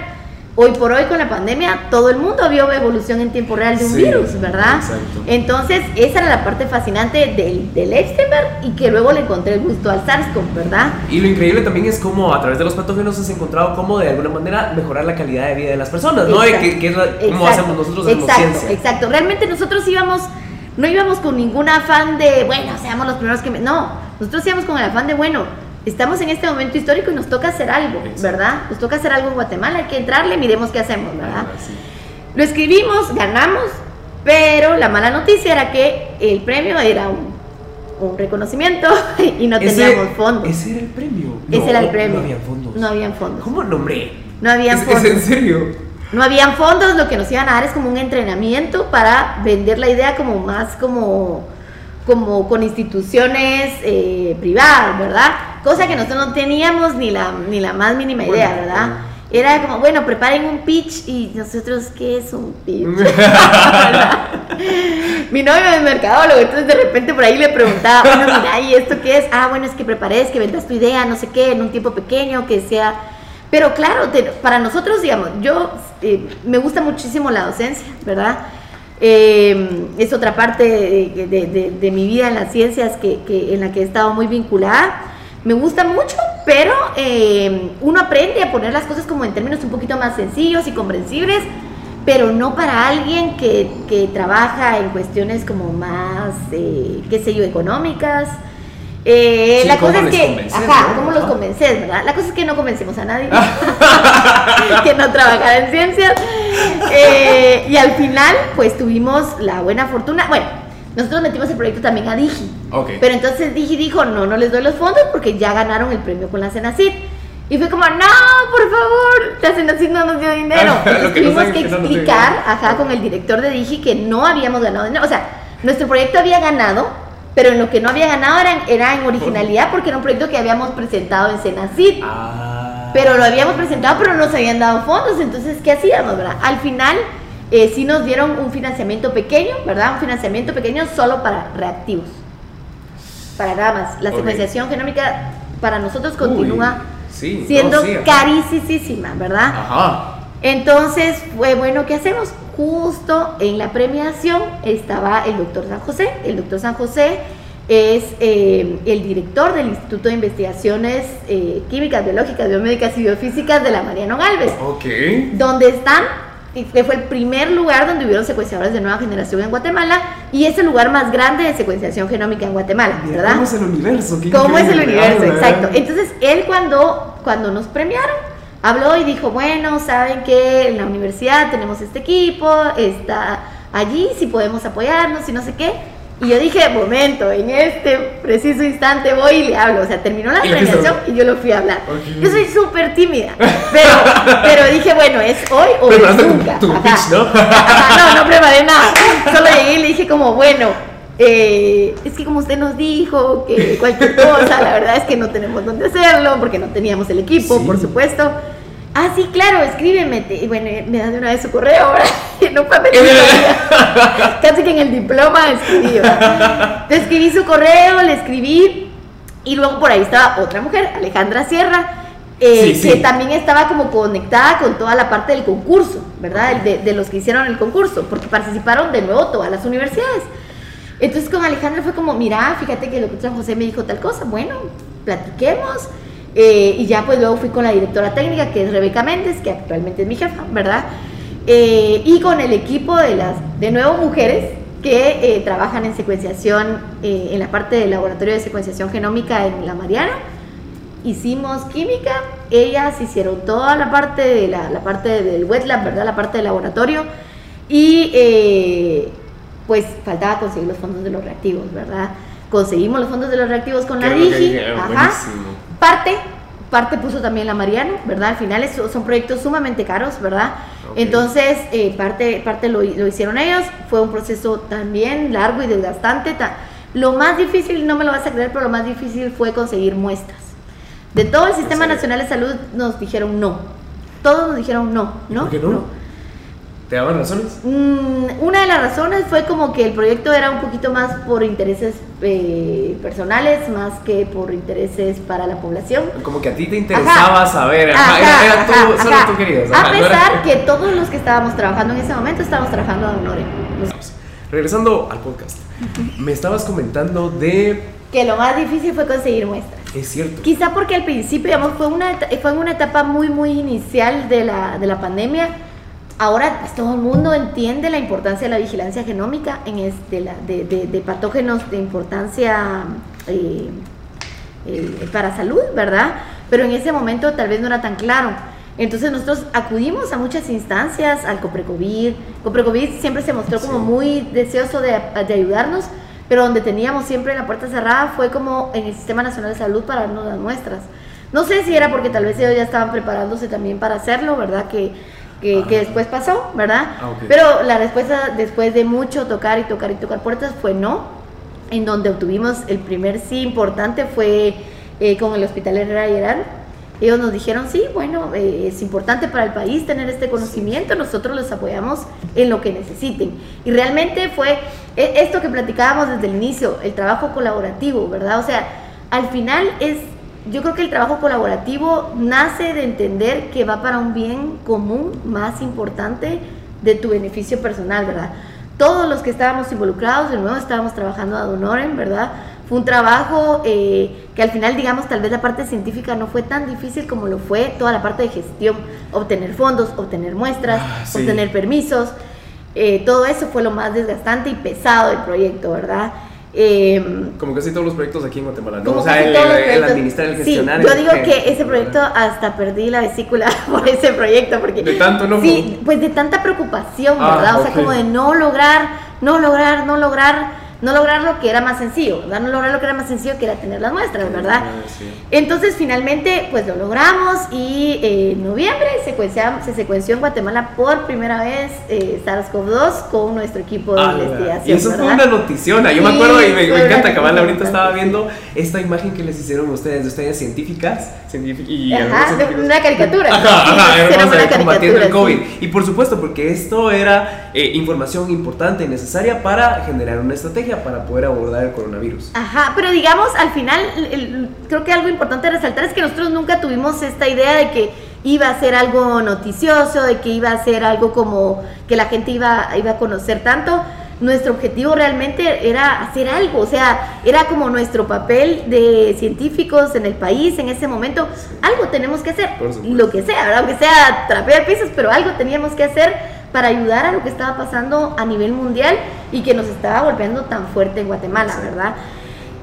Speaker 2: hoy por hoy con la pandemia todo el mundo vio evolución en tiempo real de un virus, ¿verdad? Exacto. Entonces, esa era la parte fascinante del, del Epstein-Barr y que luego le encontré el gusto al SARS-CoV, ¿verdad?
Speaker 1: Y lo increíble también es cómo a través de los patógenos has encontrado cómo de alguna manera mejorar la calidad de vida de las personas, ¿no? Que, que, es como hacemos nosotros en
Speaker 2: exacto,
Speaker 1: ciencia.
Speaker 2: Exacto, realmente nosotros íbamos, no íbamos con ningún afán de, bueno, seamos los primeros que... No, nosotros íbamos con el afán de, bueno, estamos en este momento histórico y nos toca hacer algo, ¿verdad? Nos toca hacer algo en Guatemala, hay que entrarle, miremos qué hacemos, ¿verdad? Lo escribimos, ganamos, pero la mala noticia era que el premio era un, un reconocimiento y no teníamos fondos.
Speaker 1: ¿Ese era el premio?
Speaker 2: Ese era el premio.
Speaker 1: No había fondos.
Speaker 2: No habían fondos.
Speaker 1: ¿Cómo nombré?
Speaker 2: No habían
Speaker 1: ¿Es,
Speaker 2: fondos.
Speaker 1: ¿Es en serio?
Speaker 2: No habían fondos, lo que nos iban a dar es como un entrenamiento para vender la idea como más como, como con instituciones eh, privadas, ¿verdad? Cosa que nosotros no teníamos ni la, ni la más mínima idea,
Speaker 1: Bueno,
Speaker 2: ¿verdad?
Speaker 1: bueno.
Speaker 2: Era como, bueno, preparen un pitch y nosotros, ¿qué es un pitch? Mi novio es mercadólogo, entonces de repente por ahí le preguntaba, bueno, mira, ¿y esto qué es? Ah, bueno, es que prepares, que vendas tu idea, no sé qué, en un tiempo pequeño, que sea... Pero claro, te- para nosotros, digamos, yo eh, me gusta muchísimo la docencia, ¿verdad? Eh, es otra parte de, mi vida en las ciencias que, en la que he estado muy vinculada. Me gusta mucho, pero eh, uno aprende a poner las cosas como en términos un poquito más sencillos y comprensibles, pero no para alguien que, que trabaja en cuestiones como más, eh, qué sé yo, económicas. Eh,
Speaker 1: Sí,
Speaker 2: la
Speaker 1: ¿cómo
Speaker 2: cosa es que, ajá,
Speaker 1: no?
Speaker 2: ¿cómo los
Speaker 1: Ajá.
Speaker 2: convences, verdad? La cosa es que no convencemos a nadie que no trabajara en ciencias. Eh, y al final, pues tuvimos la buena fortuna. Bueno, nosotros metimos el proyecto también a Digi.
Speaker 1: Ok.
Speaker 2: Pero entonces Digi dijo, no, no les doy los fondos porque ya ganaron el premio con la Cenacid. Y fue como, no, por favor, la Cenacid no nos dio dinero. Entonces
Speaker 1: que no
Speaker 2: tuvimos que
Speaker 1: que no dio
Speaker 2: explicar,
Speaker 1: dinero.
Speaker 2: ajá, con el director de Digi que no habíamos ganado dinero. O sea, nuestro proyecto había ganado, pero en lo que no había ganado era, era en originalidad porque era un proyecto que habíamos presentado en Cenacid.
Speaker 1: Ah.
Speaker 2: Pero lo habíamos presentado, pero no nos habían dado fondos. Entonces, ¿qué hacíamos, verdad? Al final, eh, sí nos dieron un financiamiento pequeño, ¿verdad? Un financiamiento pequeño solo para reactivos. Para nada más. La secuenciación genómica para nosotros continúa
Speaker 1: Uy, sí, no,
Speaker 2: siendo
Speaker 1: sí, ajá.
Speaker 2: carísima, ¿verdad?
Speaker 1: Ajá.
Speaker 2: Entonces, fue bueno, ¿qué hacemos? Justo en la premiación estaba el doctor San José. El doctor San José es eh, el director del Instituto de Investigaciones eh, Químicas, Biológicas, Biomédicas y Biofísicas de la Mariano Galvez,
Speaker 1: Ok.
Speaker 2: donde están, que fue el primer lugar donde hubieron secuenciadores de nueva generación en Guatemala y es el lugar más grande de secuenciación genómica en Guatemala, ¿verdad?
Speaker 1: ¿Cómo es el universo?
Speaker 2: ¿Cómo es el universo? Exacto. Entonces, él cuando, cuando nos premiaron, habló y dijo, bueno, saben que en la universidad tenemos este equipo, está allí, si podemos apoyarnos y no sé qué. Y yo dije, momento, en este preciso instante voy y le hablo. O sea, terminó la
Speaker 1: hablar.
Speaker 2: y yo lo fui a hablar.
Speaker 1: Ok.
Speaker 2: Yo soy súper tímida, pero, pero dije, bueno, es hoy o es
Speaker 1: tu-
Speaker 2: nunca.
Speaker 1: tu
Speaker 2: Ajá.
Speaker 1: pitch, ¿no?
Speaker 2: Ajá, no, no preparé nada. Solo llegué y le dije como, bueno, eh, es que como usted nos dijo que cualquier cosa, la verdad es que no tenemos dónde hacerlo, porque no teníamos el equipo,
Speaker 1: Sí.
Speaker 2: por supuesto. Ah, sí, claro, escríbeme. Y bueno, me da de una vez su correo. Que no fue mentira. Casi que en el diploma escribí. Te escribí su correo, le escribí. Y luego por ahí estaba otra mujer, Alejandra Sierra, eh,
Speaker 1: Sí, sí.
Speaker 2: que también estaba como conectada con toda la parte del concurso, ¿verdad? De, de los que hicieron el concurso, porque participaron de nuevo todas las universidades. Entonces con Alejandra fue como, mira, fíjate que el doctor José me dijo tal cosa, bueno, platiquemos. Eh, y ya pues luego fui con la directora técnica, que es Rebeca Méndez, que actualmente es mi jefa, ¿verdad? Eh, y con el equipo de las, de nuevo, mujeres que eh, trabajan en secuenciación, eh, en la parte del laboratorio de secuenciación genómica en La Mariana. Hicimos química, ellas hicieron toda la parte, de la, la parte del wet lab, ¿verdad? La parte del laboratorio. Y pues faltaba conseguir los fondos de los reactivos, ¿verdad? Conseguimos los fondos de los reactivos con la
Speaker 1: que
Speaker 2: Digi. Ajá.
Speaker 1: buenísimo.
Speaker 2: Parte, parte puso también la Mariano, ¿verdad? Al final es- son proyectos sumamente caros, ¿verdad? Entonces, eh, parte, parte lo, lo hicieron ellos. Fue un proceso también largo y desgastante. ta- Lo más difícil, no me lo vas a creer, pero lo más difícil fue conseguir muestras. De todo el Sistema? Nacional de Salud nos dijeron no. Todos nos dijeron no, ¿no?
Speaker 1: ¿Por qué no? ¿Te daban razones?
Speaker 2: Mm, una de las razones fue como que el proyecto era un poquito más por intereses eh, personales, más que por intereses para la población.
Speaker 1: Como que a ti te interesaba
Speaker 2: Ajá.
Speaker 1: saber. Ajá,
Speaker 2: Ajá,
Speaker 1: era, tú, solo tú querías.
Speaker 2: A
Speaker 1: ajá, no
Speaker 2: pesar que todos los que estábamos trabajando en ese momento estábamos trabajando a honor.
Speaker 1: Regresando al podcast, me estabas comentando de.
Speaker 2: Que lo más difícil fue conseguir muestras.
Speaker 1: Es cierto.
Speaker 2: Quizá porque al principio, digamos, fue, una, fue en una etapa muy, muy inicial de la, de la pandemia. Ahora todo el mundo entiende la importancia de la vigilancia genómica en este, la, de, de- de patógenos de importancia eh, eh, para salud, ¿verdad? Pero en ese momento tal vez no era tan claro. Entonces nosotros acudimos a muchas instancias, al Coprecovid. Coprecovid siempre se mostró como muy deseoso de, de ayudarnos, pero donde teníamos siempre la puerta cerrada fue como en el Sistema Nacional de Salud para darnos las muestras. No sé si era porque tal vez ellos ya estaban preparándose también para hacerlo, ¿verdad? Que, que, que después pasó, ¿verdad?
Speaker 1: Ah, ok.
Speaker 2: Pero la respuesta después de mucho tocar y tocar y tocar puertas fue no. En donde obtuvimos el primer sí importante fue eh, con el Hospital Herrera Herán. Ellos nos dijeron, sí, bueno, eh, es importante para el país tener este conocimiento, nosotros los apoyamos en lo que necesiten. Y realmente fue eh, esto que platicábamos desde el inicio, el trabajo colaborativo, ¿verdad? O sea, al final es, yo creo que el trabajo colaborativo nace de entender que va para un bien común más importante de tu beneficio personal, ¿verdad? Todos los que estábamos involucrados, de nuevo estábamos trabajando a honorem, ¿verdad? Fue un trabajo eh, que al final, digamos, tal vez la parte científica no fue tan difícil como lo fue toda la parte de gestión, obtener fondos, obtener muestras,
Speaker 1: Ah, sí.
Speaker 2: obtener permisos. Eh, todo eso fue lo más desgastante y pesado del proyecto, ¿verdad? Eh,
Speaker 1: Como casi todos los proyectos aquí en Guatemala, ¿no? O sea, el, administrar, el
Speaker 2: Sí,
Speaker 1: gestionar.
Speaker 2: yo digo que ese proyecto hasta perdí la vesícula por ese proyecto porque
Speaker 1: De tanto enojo.
Speaker 2: Sí, pues de tanta preocupación,
Speaker 1: Ah,
Speaker 2: ¿verdad? O sea, como de no lograr, no lograr, no lograr, no lograr lo que era más sencillo, ¿verdad? No lograr lo que era más sencillo que era tener las muestras, ¿verdad?
Speaker 1: Sí.
Speaker 2: Entonces finalmente pues lo logramos y eh, en noviembre secuencia- se secuenció en Guatemala por primera vez eh, SARS-CoV-2 con nuestro equipo de
Speaker 1: Ah,
Speaker 2: investigación.
Speaker 1: y eso fue
Speaker 2: ¿verdad?
Speaker 1: una noticiona. Yo me
Speaker 2: Sí,
Speaker 1: acuerdo y me,
Speaker 2: fue
Speaker 1: me encanta cabal.
Speaker 2: noticia
Speaker 1: Ahorita estaba viendo esta imagen que les hicieron ustedes, de ustedes científicas. científic- y
Speaker 2: Ajá, una caricatura.
Speaker 1: Ajá,
Speaker 2: Sí,
Speaker 1: ajá,
Speaker 2: era una
Speaker 1: combatiendo el
Speaker 2: caricatura,
Speaker 1: COVID.
Speaker 2: sí.
Speaker 1: Y por supuesto, porque esto era eh, información importante y necesaria para generar una estrategia para poder abordar el coronavirus.
Speaker 2: Ajá, pero digamos, al final, el- el- creo que algo importante a resaltar es que nosotros nunca tuvimos esta idea de que iba a ser algo noticioso, de que iba a ser algo como que la gente iba, iba a conocer tanto. Nuestro objetivo realmente era hacer algo, o sea, era como nuestro papel de científicos en el país en ese momento. Algo tenemos que hacer, lo que sea, ¿verdad? aunque sea trapear pisos, pero algo teníamos que hacer para ayudar a lo que estaba pasando a nivel mundial y que nos estaba golpeando tan fuerte en Guatemala, ¿verdad?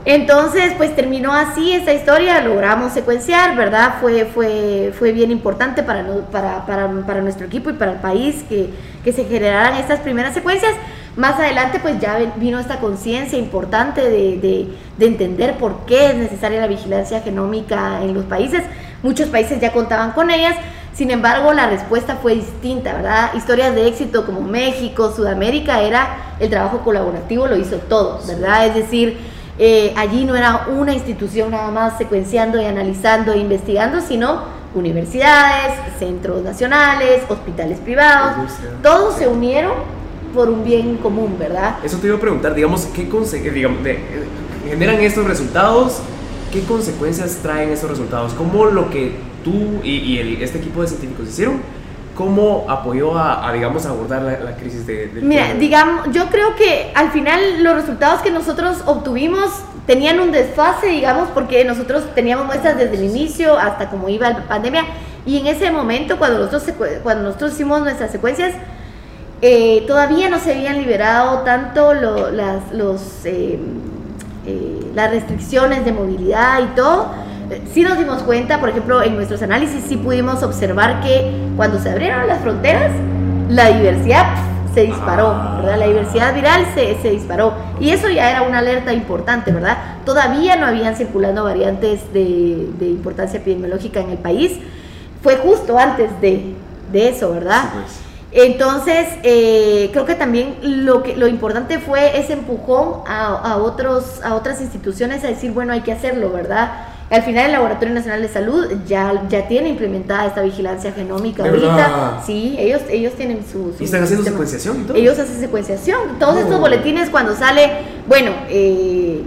Speaker 2: Entonces, pues terminó así esa historia, logramos secuenciar, ¿verdad? Fue, fue, fue bien importante para, para, para, para nuestro equipo y para el país que, que se generaran estas primeras secuencias. Más adelante, pues ya vino esta conciencia importante de, de, de entender por qué es necesaria la vigilancia genómica en los países. Muchos países ya contaban con ellas, sin embargo, la respuesta fue distinta, ¿verdad? Historias de éxito como México, Sudamérica, era el trabajo colaborativo, lo hizo todo, ¿verdad? Es decir, eh, allí no era una institución nada más secuenciando y analizando e investigando, sino universidades, centros nacionales, hospitales privados, todos se unieron por un bien común, ¿verdad?
Speaker 1: Eso te iba a preguntar, digamos, ¿qué digamos, de- eh, generan estos resultados? ¿Qué consecuencias traen esos resultados? ¿Cómo lo que tú y, y el- este equipo de científicos hicieron, cómo apoyó a, a, digamos, abordar la, la crisis de, del
Speaker 2: Mira,
Speaker 1: COVID?
Speaker 2: digamos, yo creo que al final los resultados que nosotros obtuvimos tenían un desfase, digamos, porque nosotros teníamos muestras desde el inicio hasta como iba la pandemia y en ese momento cuando nosotros cuando nosotros hicimos nuestras secuencias eh, todavía no se habían liberado tanto lo- las los eh, eh, las restricciones de movilidad y todo. Sí nos dimos cuenta, por ejemplo, en nuestros análisis sí pudimos observar que cuando se abrieron las fronteras, la diversidad se disparó. ¿verdad? La diversidad viral se, se disparó. Y eso ya era una alerta importante, ¿verdad? Todavía no habían circulando variantes de, de importancia epidemiológica en el país. Fue justo antes de, de eso, ¿verdad? Entonces, eh, creo que también lo, que, lo importante fue ese empujón a, a otros, a otras instituciones a decir, bueno, hay que hacerlo, ¿verdad? Al final el Laboratorio Nacional de Salud ya, ya tiene implementada esta vigilancia genómica
Speaker 1: ¿De
Speaker 2: ahorita. Sí, ellos, ellos tienen su... su
Speaker 1: ¿Y están haciendo
Speaker 2: sistema.
Speaker 1: secuenciación?
Speaker 2: Ellos hacen secuenciación. Todos estos boletines cuando sale, bueno, eh,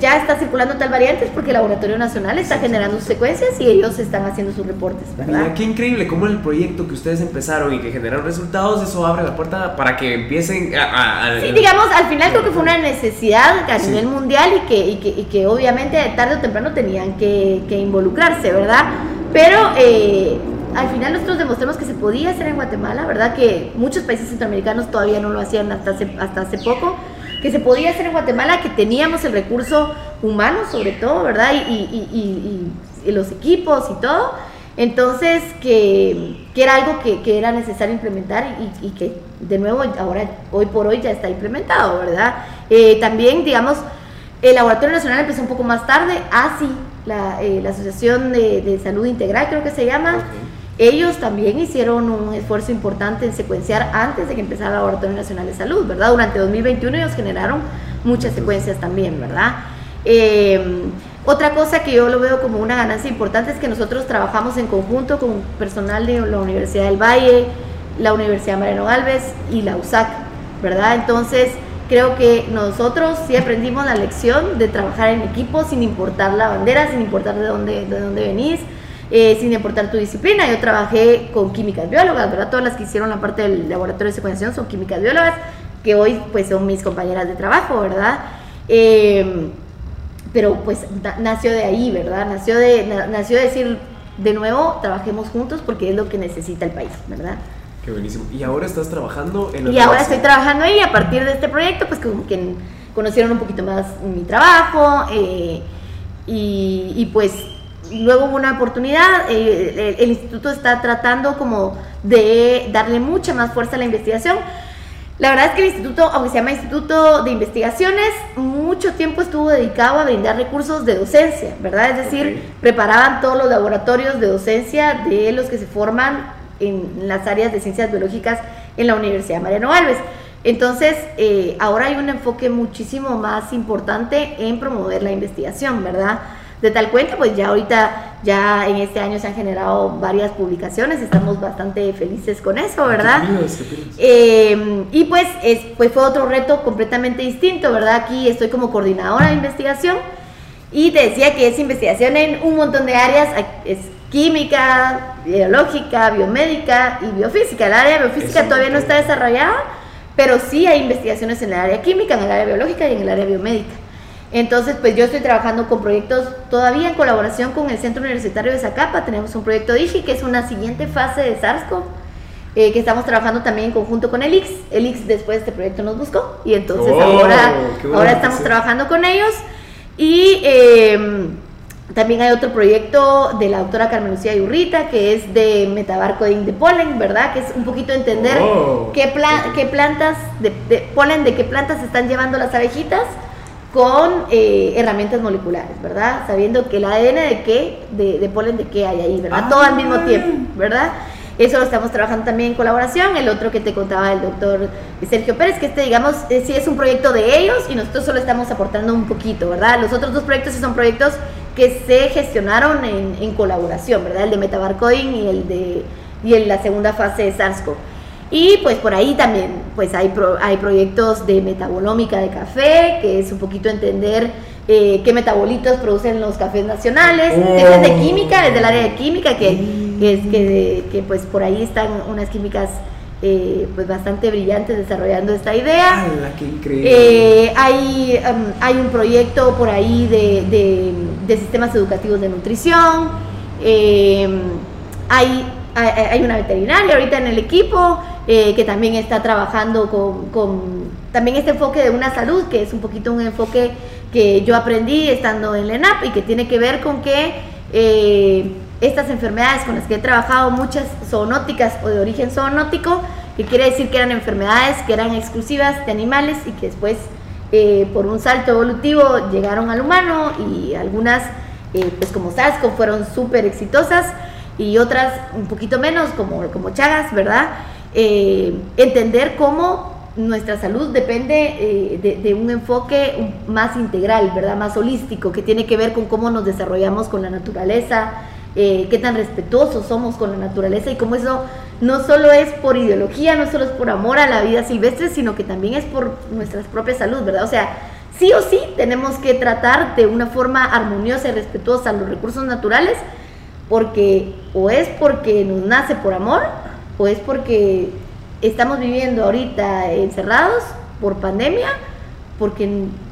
Speaker 2: ya está circulando tal variante es porque el Laboratorio Nacional está generando sus secuencias y ellos están haciendo sus reportes, ¿verdad?
Speaker 1: Mira, qué increíble cómo el proyecto que ustedes empezaron y que generaron resultados, eso abre la puerta para que empiecen a... a- a-
Speaker 2: Sí, digamos, al final creo que fue una necesidad a
Speaker 1: Sí.
Speaker 2: nivel mundial y que, y que, y que obviamente tarde o temprano tenían que, que involucrarse, ¿verdad? Pero eh, al final nosotros demostramos que se podía hacer en Guatemala, ¿verdad? Que muchos países centroamericanos todavía no lo hacían hasta hace, hasta hace poco, que se podía hacer en Guatemala, que teníamos el recurso humano sobre todo, ¿verdad? Y, y- y- y- los equipos y todo. Entonces, que, que era algo que, que, era necesario implementar y, que de nuevo ahora, hoy por hoy ya está implementado, ¿verdad? Eh, también, digamos, el Laboratorio Nacional empezó un poco más tarde, ASI, la, eh, la Asociación de, de, Salud Integral creo que se llama, okay. Ellos también hicieron un esfuerzo importante en secuenciar antes de que empezara el Laboratorio Nacional de Salud, ¿verdad? Durante 2021 ellos generaron muchas secuencias también, ¿verdad? Eh, otra cosa que yo lo veo como una ganancia importante es que nosotros trabajamos en conjunto con personal de la Universidad del Valle, la Universidad Mariano Galvez y la USAC, ¿verdad? Entonces, creo que nosotros sí aprendimos la lección de trabajar en equipo sin importar la bandera, sin importar de dónde, de dónde venís, eh, sin importar tu disciplina. Yo trabajé con químicas biólogas, ¿verdad? Todas las que hicieron la parte del laboratorio de secuenciación son químicas biólogas, que hoy pues son mis compañeras de trabajo, ¿verdad? Eh, pero pues nació de ahí, ¿verdad? Nació de, nació de decir, de nuevo, trabajemos juntos porque es lo que necesita el país, ¿verdad?
Speaker 1: Qué buenísimo. ¿Y ahora estás trabajando en
Speaker 2: Y ahora estoy trabajando ahí a partir de este proyecto, pues como que conocieron un poquito más mi trabajo eh, y, y, pues luego hubo una oportunidad, eh, el, el instituto está tratando como de darle mucha más fuerza a la investigación. La verdad es que el instituto, aunque se llama Instituto de Investigaciones, mucho tiempo estuvo dedicado a brindar recursos de docencia, ¿verdad? Es decir, okay. preparaban todos los laboratorios de docencia de los que se forman en las áreas de ciencias biológicas en la Universidad Mariano Alves. Entonces, eh, ahora hay un enfoque muchísimo más importante en promover la investigación, ¿verdad? De tal cuenta, pues ya ahorita, ya en este año se han generado varias publicaciones, estamos bastante felices con eso, ¿verdad? Eh, y pues, es, pues fue otro reto completamente distinto, ¿verdad? Aquí estoy como coordinadora de investigación y te decía que es investigación en un montón de áreas, es química, biológica, biomédica y biofísica. El área biofísica todavía no está desarrollada, pero sí hay investigaciones en el área química, en el área biológica y en el área biomédica. Entonces, pues yo estoy trabajando con proyectos todavía en colaboración con el Centro Universitario de Zacapa. Tenemos un proyecto DIGI, que es una siguiente fase de SARS-CoV, eh, que estamos trabajando también en conjunto con el IX. El IX después de este proyecto nos buscó y entonces oh, ahora, ahora estamos trabajando con ellos. Y eh, también hay otro proyecto de la doctora Carmen Lucía Yurrita, que es de metabarcoding de polen, ¿verdad? Que es un poquito entender oh, qué, pla qué plantas de, de polen, de qué plantas están llevando las abejitas con eh, herramientas moleculares, ¿verdad? Sabiendo que el ADN de qué, de, de polen de qué hay ahí, ¿verdad? Ah. Todo al mismo tiempo, ¿verdad? Eso lo estamos trabajando también en colaboración. El otro que te contaba el doctor Sergio Pérez, que este, digamos, eh, sí es un proyecto de ellos y nosotros solo estamos aportando un poquito, ¿verdad? Los otros dos proyectos sí son proyectos que se gestionaron en, en colaboración, ¿verdad? El de Metabarcoding y el de y en la segunda fase de SARS-CoV. Y pues por ahí también pues hay, pro, hay proyectos de metabolómica de café, que es un poquito entender eh, qué metabolitos producen los cafés nacionales. Oh. Es de química, es del área de química, que, que es que, que, pues por ahí están unas químicas eh, pues bastante brillantes desarrollando esta idea.
Speaker 1: ¡Hala, qué increíble!
Speaker 2: Eh, hay, um, hay un proyecto por ahí de, de, de sistemas educativos de nutrición. hay, hay, hay una veterinaria ahorita en el equipo eh, que también está trabajando con, con, también este enfoque de una salud, que es un poquito un enfoque que yo aprendí estando en la ENAP y que tiene que ver con que eh, estas enfermedades con las que he trabajado, muchas zoonóticas o de origen zoonótico, que quiere decir que eran enfermedades que eran exclusivas de animales y que después eh, por un salto evolutivo llegaron al humano y algunas, eh, pues como SARS-CoV, fueron súper exitosas y otras un poquito menos, como, como Chagas, ¿verdad? Eh, entender cómo nuestra salud depende eh, de, de, un enfoque más integral, ¿verdad? Más holístico, que tiene que ver con cómo nos desarrollamos con la naturaleza, eh, qué tan respetuosos somos con la naturaleza y cómo eso no solo es por ideología, no solo es por amor a la vida silvestre, sino que también es por nuestra propia salud, ¿verdad? O sea, sí o sí tenemos que tratar de una forma armoniosa y respetuosa los recursos naturales, porque o es porque nos nace por amor, o es porque estamos viviendo ahorita encerrados por pandemia, porque,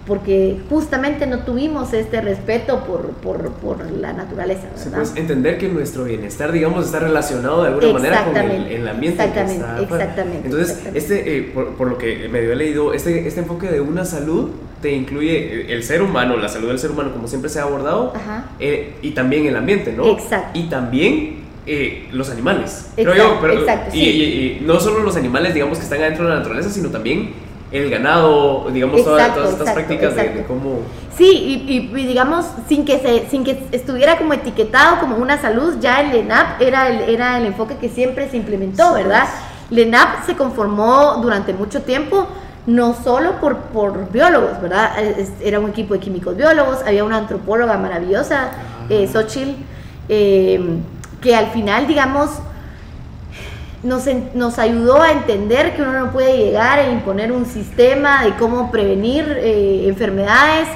Speaker 2: porque justamente no tuvimos este respeto por, por, por la naturaleza. ¿verdad?
Speaker 1: Sí, pues entender que nuestro bienestar, digamos, está relacionado de alguna manera con el, el ambiente.
Speaker 2: Exactamente,
Speaker 1: que está,
Speaker 2: exactamente.
Speaker 1: Entonces,
Speaker 2: exactamente.
Speaker 1: este, eh, por, por, lo que medio he leído, este, este enfoque de una salud te incluye el ser humano, la salud del ser humano, como siempre se ha abordado, eh, y también el ambiente, ¿no?
Speaker 2: Exacto.
Speaker 1: Y también eh, los animales. creo yo, pero, y, no solo los animales, digamos, que están adentro de la naturaleza, sino también el ganado, digamos, todas, estas prácticas de, cómo...
Speaker 2: Sí, y, digamos, sin que, se, sin que estuviera como etiquetado como una salud, ya el ENAP era el, era el enfoque que siempre se implementó, ¿verdad? El ENAP se conformó durante mucho tiempo no solo por, por biólogos, ¿verdad? Era un equipo de químicos biólogos, había una antropóloga maravillosa, eh, Xochitl, eh, que al final, digamos, nos, nos, ayudó a entender que uno no puede llegar e imponer un sistema de cómo prevenir eh, enfermedades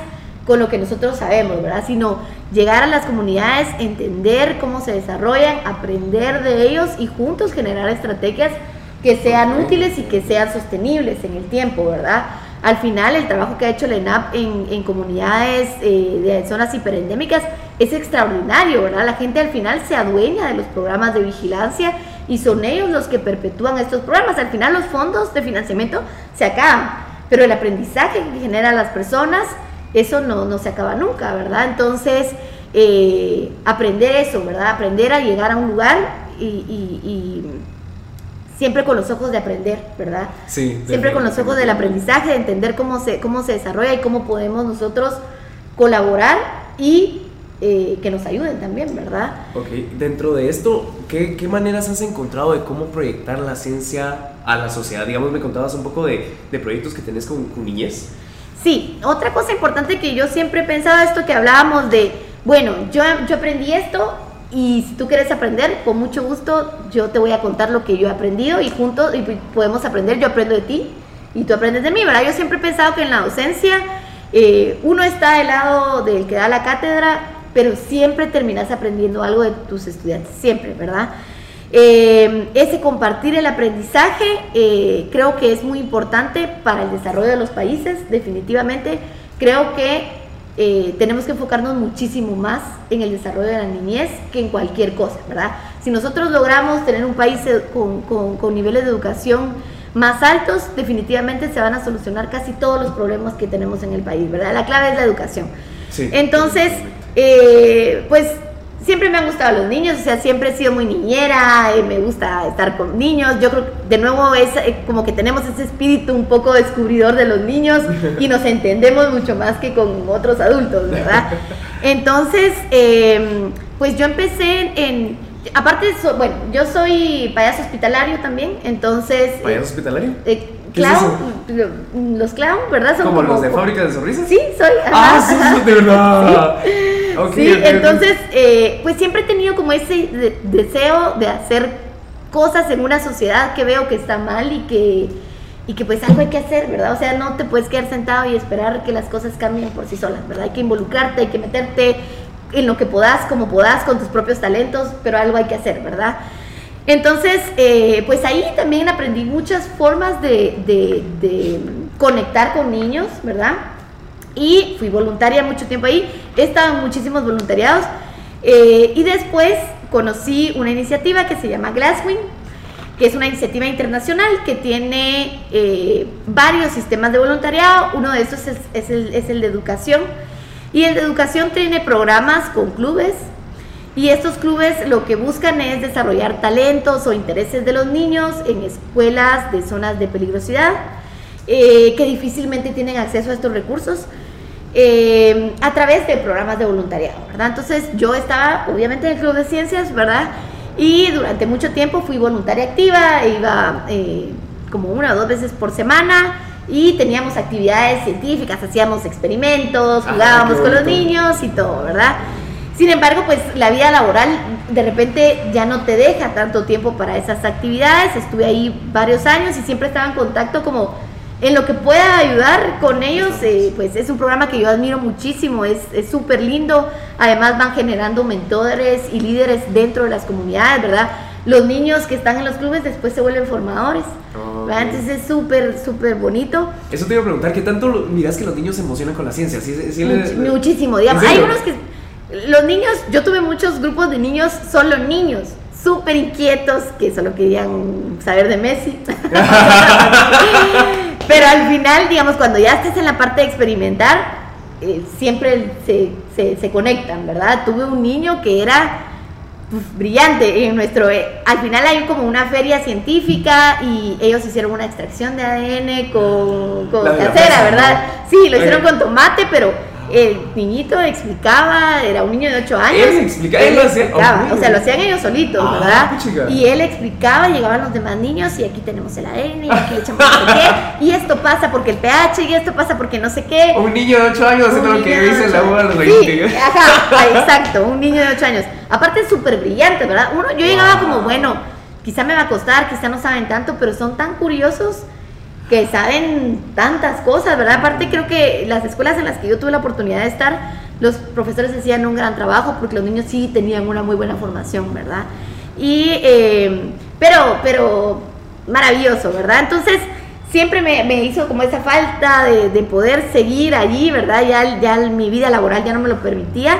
Speaker 2: con lo que nosotros sabemos, ¿verdad? Sino llegar a las comunidades, entender cómo se desarrollan, aprender de ellos y juntos generar estrategias que sean útiles y que sean sostenibles en el tiempo, ¿verdad? Al final, el trabajo que ha hecho la ENAP en, comunidades eh, de zonas hiperendémicas es extraordinario, ¿verdad? La gente al final se adueña de los programas de vigilancia y son ellos los que perpetúan estos programas. Al final, los fondos de financiamiento se acaban, pero el aprendizaje que generan las personas, eso no, no se acaba nunca, ¿verdad? Entonces, eh, aprender eso, ¿verdad? Aprender a llegar a un lugar y siempre con los ojos de aprender, ¿verdad?
Speaker 1: Sí.
Speaker 2: Siempre con los ojos del aprendizaje, de entender cómo se, cómo se desarrolla y cómo podemos nosotros colaborar y eh, que nos ayuden también, ¿verdad?
Speaker 1: Ok, dentro de esto, ¿qué, ¿qué, maneras has encontrado de cómo proyectar la ciencia a la sociedad? Digamos, me contabas un poco de, de proyectos que tenés con, con niñez.
Speaker 2: Sí, otra cosa importante que yo siempre he pensado, esto que hablábamos de, bueno, yo, yo aprendí esto y si tú quieres aprender, con mucho gusto, yo te voy a contar lo que yo he aprendido y juntos podemos aprender. Yo aprendo de ti y tú aprendes de mí, ¿verdad? Yo siempre he pensado que en la docencia eh, uno está del lado del que da la cátedra, pero siempre terminas aprendiendo algo de tus estudiantes, siempre, ¿verdad? Eh, ese compartir el aprendizaje eh, creo que es muy importante para el desarrollo de los países, definitivamente. Creo que eh, tenemos que enfocarnos muchísimo más en el desarrollo de la niñez que en cualquier cosa, ¿verdad? Si nosotros logramos tener un país eh, con, niveles de educación más altos, definitivamente se van a solucionar casi todos los problemas que tenemos en el país, ¿verdad? La clave es la educación. Entonces, eh, pues siempre me han gustado los niños, o sea, siempre he sido muy niñera, eh, me gusta estar con niños. Yo creo que de nuevo es eh, como que tenemos ese espíritu un poco descubridor de los niños y nos entendemos mucho más que con otros adultos, ¿verdad? Entonces, em, pues yo empecé en, aparte, bueno, yo soy payaso hospitalario también, entonces...
Speaker 1: ¿Payaso hospitalario?
Speaker 2: Eh, clown, los clown, ¿verdad?
Speaker 1: Son ¿Como, los de fábrica de sonrisas?
Speaker 2: Sí, soy.
Speaker 1: ah, sí, de verdad.
Speaker 2: sí, entonces, eh, pues siempre he tenido como ese deseo de hacer cosas en una sociedad que veo que está mal y que, y que pues algo hay que hacer, ¿verdad? O sea, no te puedes quedar sentado y esperar que las cosas cambien por sí solas, ¿verdad? Hay que involucrarte, hay que meterte en lo que puedas, como puedas, con tus propios talentos, pero algo hay que hacer, ¿verdad? Entonces, eh, pues ahí también aprendí muchas formas de, de conectar con niños, ¿verdad? Y fui voluntaria mucho tiempo ahí. He estado en muchísimos voluntariados eh, y después conocí una iniciativa que se llama Glasswing, que es una iniciativa internacional que tiene eh, varios sistemas de voluntariado. Uno de esos es, el, es el de educación y el de educación tiene programas con clubes y estos clubes lo que buscan es desarrollar talentos o intereses de los niños en escuelas de zonas de peligrosidad eh, que difícilmente tienen acceso a estos recursos. Eh, a través de programas de voluntariado, ¿verdad? Entonces yo estaba obviamente en el Club de Ciencias, ¿verdad? Y durante mucho tiempo fui voluntaria activa, iba eh, como una o dos veces por semana y teníamos actividades científicas, hacíamos experimentos, ah, jugábamos con los niños y todo, ¿verdad? Sin embargo, pues la vida laboral de repente ya no te deja tanto tiempo para esas actividades. Estuve ahí varios años y siempre estaba en contacto como en lo que pueda ayudar con ellos, eh, pues es un programa que yo admiro muchísimo, es súper lindo, además van generando mentores y líderes dentro de las comunidades, ¿verdad? Los niños que están en los clubes después se vuelven formadores, Entonces es súper, súper bonito.
Speaker 1: Eso te iba a preguntar, ¿qué tanto miras que los niños se emocionan con la ciencia?
Speaker 2: Muchísimo, digamos, hay unos que, los niños, yo tuve muchos grupos de niños, solo niños, súper inquietos, que solo querían saber de Messi. Pero al final, digamos, cuando ya estés en la parte de experimentar, eh, siempre se, se, conectan, ¿verdad? Tuve un niño que era pues, brillante en nuestro eh, al final hay como una feria científica y ellos hicieron una extracción de ADN con, con casera, ¿verdad? Sí, lo hicieron con tomate, pero el niñito explicaba, era un niño de 8 años.
Speaker 1: Él explicaba, él lo hacía.
Speaker 2: o sea, lo hacían ellos solitos, ah, ¿verdad? Y él explicaba, llegaban los demás niños y aquí tenemos el ADN y aquí le echamos no sé qué. Y esto pasa porque el pH y esto pasa porque no sé qué.
Speaker 1: Un niño de 8 años haciendo lo que dice la los
Speaker 2: sí, Ajá, exacto, un niño de 8 años. Aparte es súper brillante, ¿verdad? Uno, yo llegaba como, bueno, quizá me va a costar, quizá no saben tanto, pero son tan curiosos que saben tantas cosas, ¿verdad? Aparte creo que las escuelas en las que yo tuve la oportunidad de estar, los profesores hacían un gran trabajo porque los niños sí tenían una muy buena formación, ¿verdad? Y, eh, pero, pero maravilloso, ¿verdad? Entonces, siempre me, hizo como esa falta de, de, poder seguir allí, ¿verdad? Ya, ya mi vida laboral ya no me lo permitía.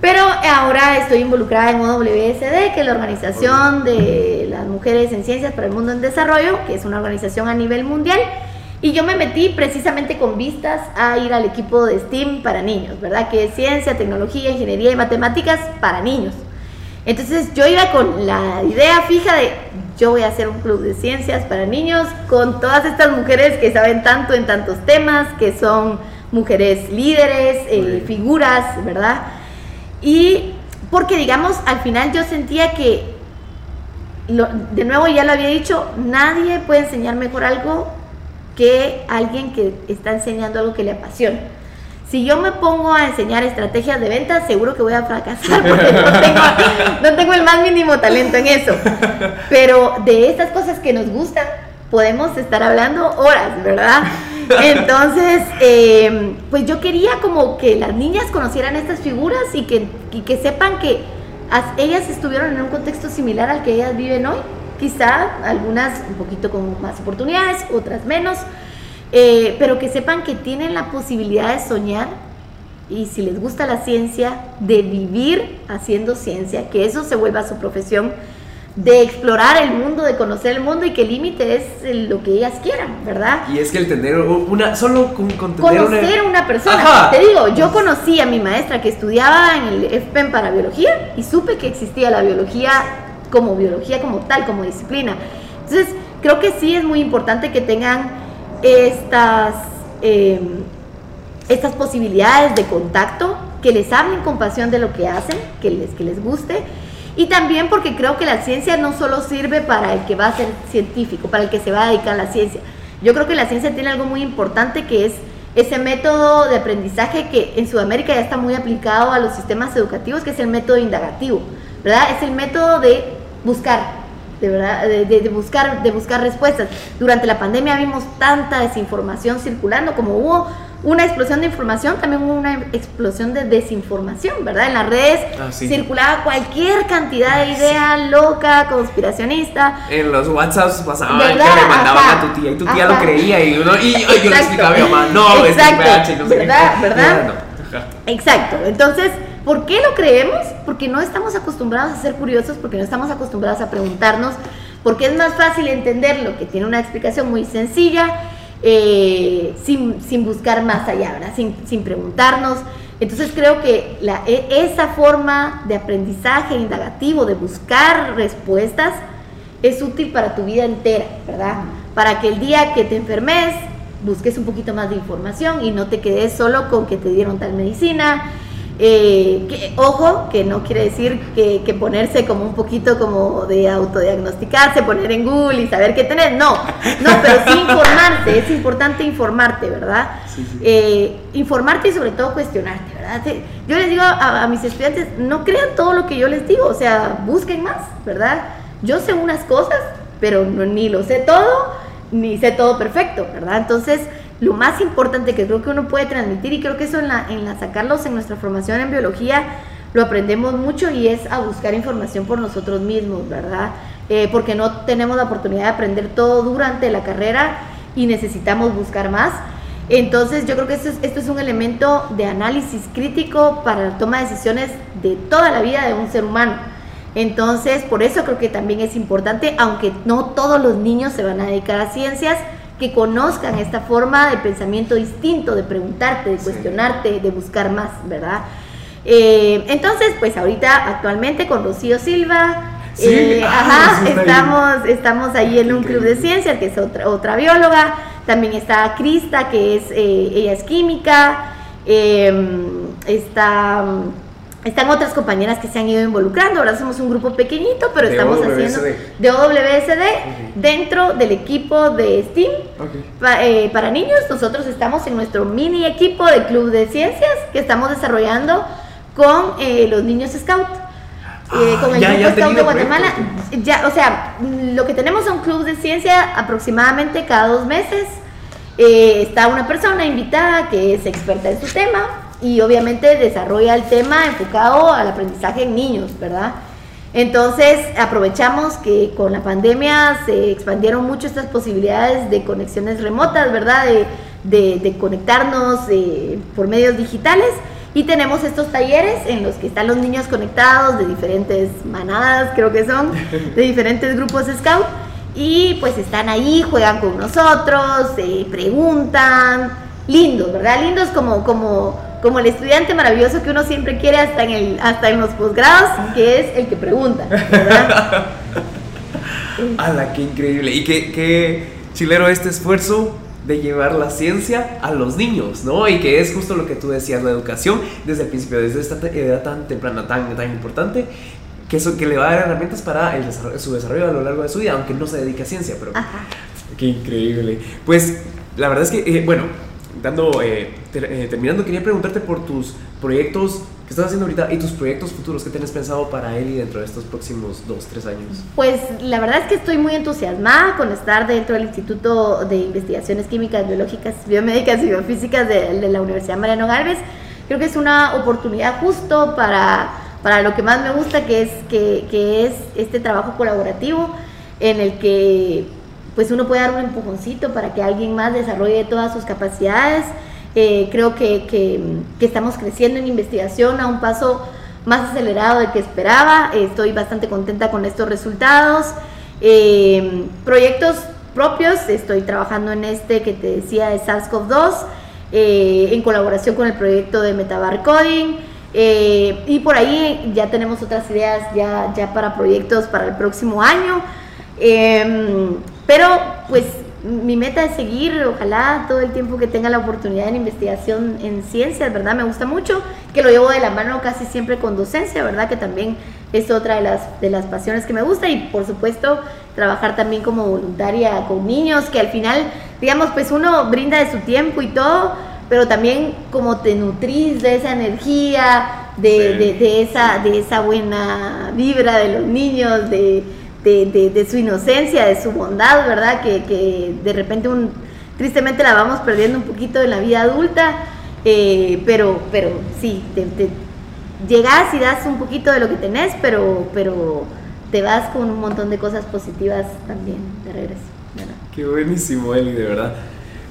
Speaker 2: Pero ahora estoy involucrada en OWSD, que es la Organización de las Mujeres en Ciencias para el Mundo en Desarrollo, que es una organización a nivel mundial. Y yo me metí precisamente con vistas a ir al equipo de STEAM para niños, ¿verdad? Que es ciencia, tecnología, ingeniería y matemáticas para niños. Entonces yo iba con la idea fija de yo voy a hacer un club de ciencias para niños con todas estas mujeres que saben tanto en tantos temas, que son mujeres líderes, eh, figuras, ¿verdad? Y porque, digamos, al final yo sentía que, de nuevo ya lo había dicho, nadie puede enseñar mejor algo que alguien que está enseñando algo que le apasiona. Si yo me pongo a enseñar estrategias de ventas, seguro que voy a fracasar porque no tengo, no tengo el más mínimo talento en eso. Pero de estas cosas que nos gustan, podemos estar hablando horas, ¿verdad? Entonces, em, pues yo quería como que las niñas conocieran estas figuras y que, que sepan que ellas estuvieron en un contexto similar al que ellas viven hoy. Quizá algunas un poquito con más oportunidades, otras menos, eh, pero que sepan que tienen la posibilidad de soñar y si les gusta la ciencia, de vivir haciendo ciencia, que eso se vuelva su profesión de explorar el mundo, de conocer el mundo y que el límite es lo que ellas quieran, ¿verdad?
Speaker 1: Y es que el tener una, solo con,
Speaker 2: conocer una, una persona. Te digo, yo conocí a mi maestra que estudiaba en el FPEM para biología y supe que existía la biología como biología como tal, como disciplina. Entonces, creo que sí es muy importante que tengan estas, em, estas posibilidades de contacto, que les hablen con pasión de lo que hacen, que les, que les guste y también porque creo que la ciencia no solo sirve para el que va a ser científico, para el que se va a dedicar a la ciencia. Yo creo que la ciencia tiene algo muy importante que es ese método de aprendizaje que en Sudamérica ya está muy aplicado a los sistemas educativos, que es el método indagativo, ¿verdad? Es el método de buscar, de verdad, de, buscar, de buscar respuestas. Durante la pandemia vimos tanta desinformación circulando, como hubo una explosión de información, también hubo una explosión de desinformación, ¿verdad? En las redes ah, circulaba cualquier cantidad de idea loca, conspiracionista.
Speaker 1: En los WhatsApps pasaba que le mandaban a tu tía y tu tía lo creía y, uno, y, yo le explicaba a mi mamá, no,
Speaker 2: Exacto. es no sé ¿verdad? ¿verdad? Exacto. Entonces, ¿por qué lo creemos? Porque no estamos acostumbrados a ser curiosos, porque no estamos acostumbrados a preguntarnos, porque es más fácil entender lo que tiene una explicación muy sencilla eh, sin, sin, buscar más allá, ¿verdad? Sin, sin preguntarnos. Entonces creo que e, esa forma de aprendizaje indagativo, de buscar respuestas, es útil para tu vida entera, ¿verdad? Para que el día que te enfermes busques un poquito más de información y no te quedes solo con que te dieron tal medicina, eh, ojo, que no quiere decir que, ponerse como un poquito como de autodiagnosticarse, poner en Google y saber qué tener, no, no, pero sí informarte, es importante informarte, ¿verdad? Eh, informarte y sobre todo cuestionarte, ¿verdad? Yo les digo a, mis estudiantes, no crean todo lo que yo les digo, o sea, busquen más, ¿verdad? Yo sé unas cosas, pero ni lo sé todo, ni sé todo perfecto, ¿verdad? Entonces, lo más importante que creo que uno puede transmitir, y creo que eso en la, en sacarlos en nuestra formación en biología, lo aprendemos mucho y es a buscar información por nosotros mismos, ¿verdad? Eh, porque no tenemos la oportunidad de aprender todo durante la carrera y necesitamos buscar más. Entonces yo creo que esto es, esto es un elemento de análisis crítico para la toma de decisiones de toda la vida de un ser humano. Entonces, por eso creo que también es importante, aunque no todos los niños se van a dedicar a ciencias, que conozcan esta forma de pensamiento distinto, de preguntarte, de cuestionarte, de buscar más, ¿verdad? Eh, entonces, pues ahorita actualmente con Rocío Silva,
Speaker 1: Sí,
Speaker 2: eh,
Speaker 1: ah,
Speaker 2: ajá,
Speaker 1: sí está
Speaker 2: estamos, estamos ahí en un club de ciencias, que es otra, otra bióloga. También está Crista, que es, eh, ella es química. eh, está, están otras compañeras que se han ido involucrando. Ahora somos un grupo pequeñito, pero
Speaker 1: De
Speaker 2: estamos
Speaker 1: OWSD.
Speaker 2: haciendo de OWSD
Speaker 1: Ok.
Speaker 2: dentro del equipo de STEAM. Pa- eh, para niños, nosotros estamos en nuestro mini equipo de Club de Ciencias que estamos desarrollando con eh, los niños Scout. eh,
Speaker 1: Ah,
Speaker 2: con el
Speaker 1: ya-
Speaker 2: grupo
Speaker 1: ya
Speaker 2: Scout de Guatemala.
Speaker 1: proyectos.
Speaker 2: Ya, o sea, mm, lo que tenemos son clubes de ciencia aproximadamente cada dos meses. Eh, está una persona invitada que es experta en su tema y obviamente desarrolla el tema enfocado al aprendizaje en niños, ¿verdad? Entonces aprovechamos que con la pandemia se expandieron mucho estas posibilidades de conexiones remotas, ¿verdad? De, de- de conectarnos eh, por medios digitales y tenemos estos talleres en los que están los niños conectados de diferentes manadas, creo que son, de diferentes grupos scout y pues están ahí, juegan con nosotros, eh, preguntan, lindos, ¿verdad? Lindos como, como, como el estudiante maravilloso que uno siempre quiere hasta en, el, hasta en los posgrados, que es el que pregunta, ¿verdad?
Speaker 1: ¡Hala, qué increíble! Y qué, qué chilero este esfuerzo de llevar la ciencia a los niños, ¿no? Y que es justo lo que tú decías, la educación desde el principio, desde esta edad tan temprana, tan, tan importante, que, eso, que le va a dar herramientas para el desarrollo- su desarrollo a lo largo de su vida, aunque no se dedique a ciencia, pero...
Speaker 2: Ajá.
Speaker 1: Qué increíble. Pues la verdad es que, eh, bueno, eh, eh, terminando, quería preguntarte por tus proyectos que estás haciendo ahorita y tus proyectos futuros que tienes pensado para Eli dentro de estos próximos dos, tres años.
Speaker 2: Pues la verdad es que estoy muy entusiasmada con estar dentro del Instituto de Investigaciones Químicas, Biológicas, Biomédicas y Biofísicas de, de la Universidad Mariano Galvez. Creo que es una oportunidad justo para, para lo que más me gusta, que es, que, que es este trabajo colaborativo en el que pues uno puede dar un empujoncito para que alguien más desarrolle todas sus capacidades. Eh, creo que, que- estamos creciendo en investigación a un paso más acelerado del que esperaba. Estoy bastante contenta con estos resultados. Eh, proyectos propios, estoy trabajando en este que te decía de SARS-CoV-2, eh, en colaboración con el proyecto de Metabar Coding. eh, y por ahí ya tenemos otras ideas ya, ya para proyectos para el próximo año. Em, pero pues mi meta es seguir, ojalá todo el tiempo que tenga la oportunidad en investigación en ciencias, ¿verdad? Me gusta mucho, que lo llevo de la mano casi siempre con docencia, ¿verdad? Que también es otra de las, de las pasiones que me gusta y por supuesto trabajar también como voluntaria con niños, que al final, digamos, pues uno brinda de su tiempo y todo, pero también como te nutrís de esa energía, de,
Speaker 1: Sí.
Speaker 2: de- de esa, de esa buena vibra de los niños, de, de, de- de su inocencia, de su bondad, ¿verdad? Que, que de repente un, tristemente la vamos perdiendo un poquito en la vida adulta, eh, pero, pero sí, te, te- llegas y das un poquito de lo que tenés, pero, pero te vas con un montón de cosas positivas también de regreso. ¿verdad?
Speaker 1: Qué buenísimo, Eli, de verdad.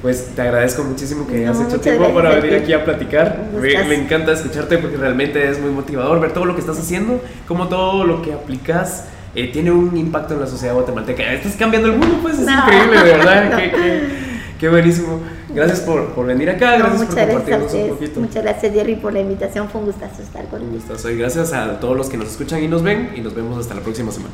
Speaker 1: Pues te agradezco muchísimo que
Speaker 2: No,
Speaker 1: hayas hecho tiempo para venir aquí a platicar. Me, me encanta escucharte porque realmente es muy motivador ver todo lo que estás haciendo, cómo todo lo que aplicas eh, tiene un impacto en la sociedad guatemalteca. Estás cambiando el mundo, pues es
Speaker 2: No.
Speaker 1: increíble, de verdad.
Speaker 2: No.
Speaker 1: Qué, qué- qué buenísimo. Gracias por, por venir acá,
Speaker 2: No,
Speaker 1: gracias por compartirnos un poquito.
Speaker 2: Muchas gracias Jerry por la invitación, fue un gustazo estar
Speaker 1: Un
Speaker 2: contigo.
Speaker 1: gustazo y gracias a todos los que nos escuchan y nos ven y nos vemos hasta la próxima semana.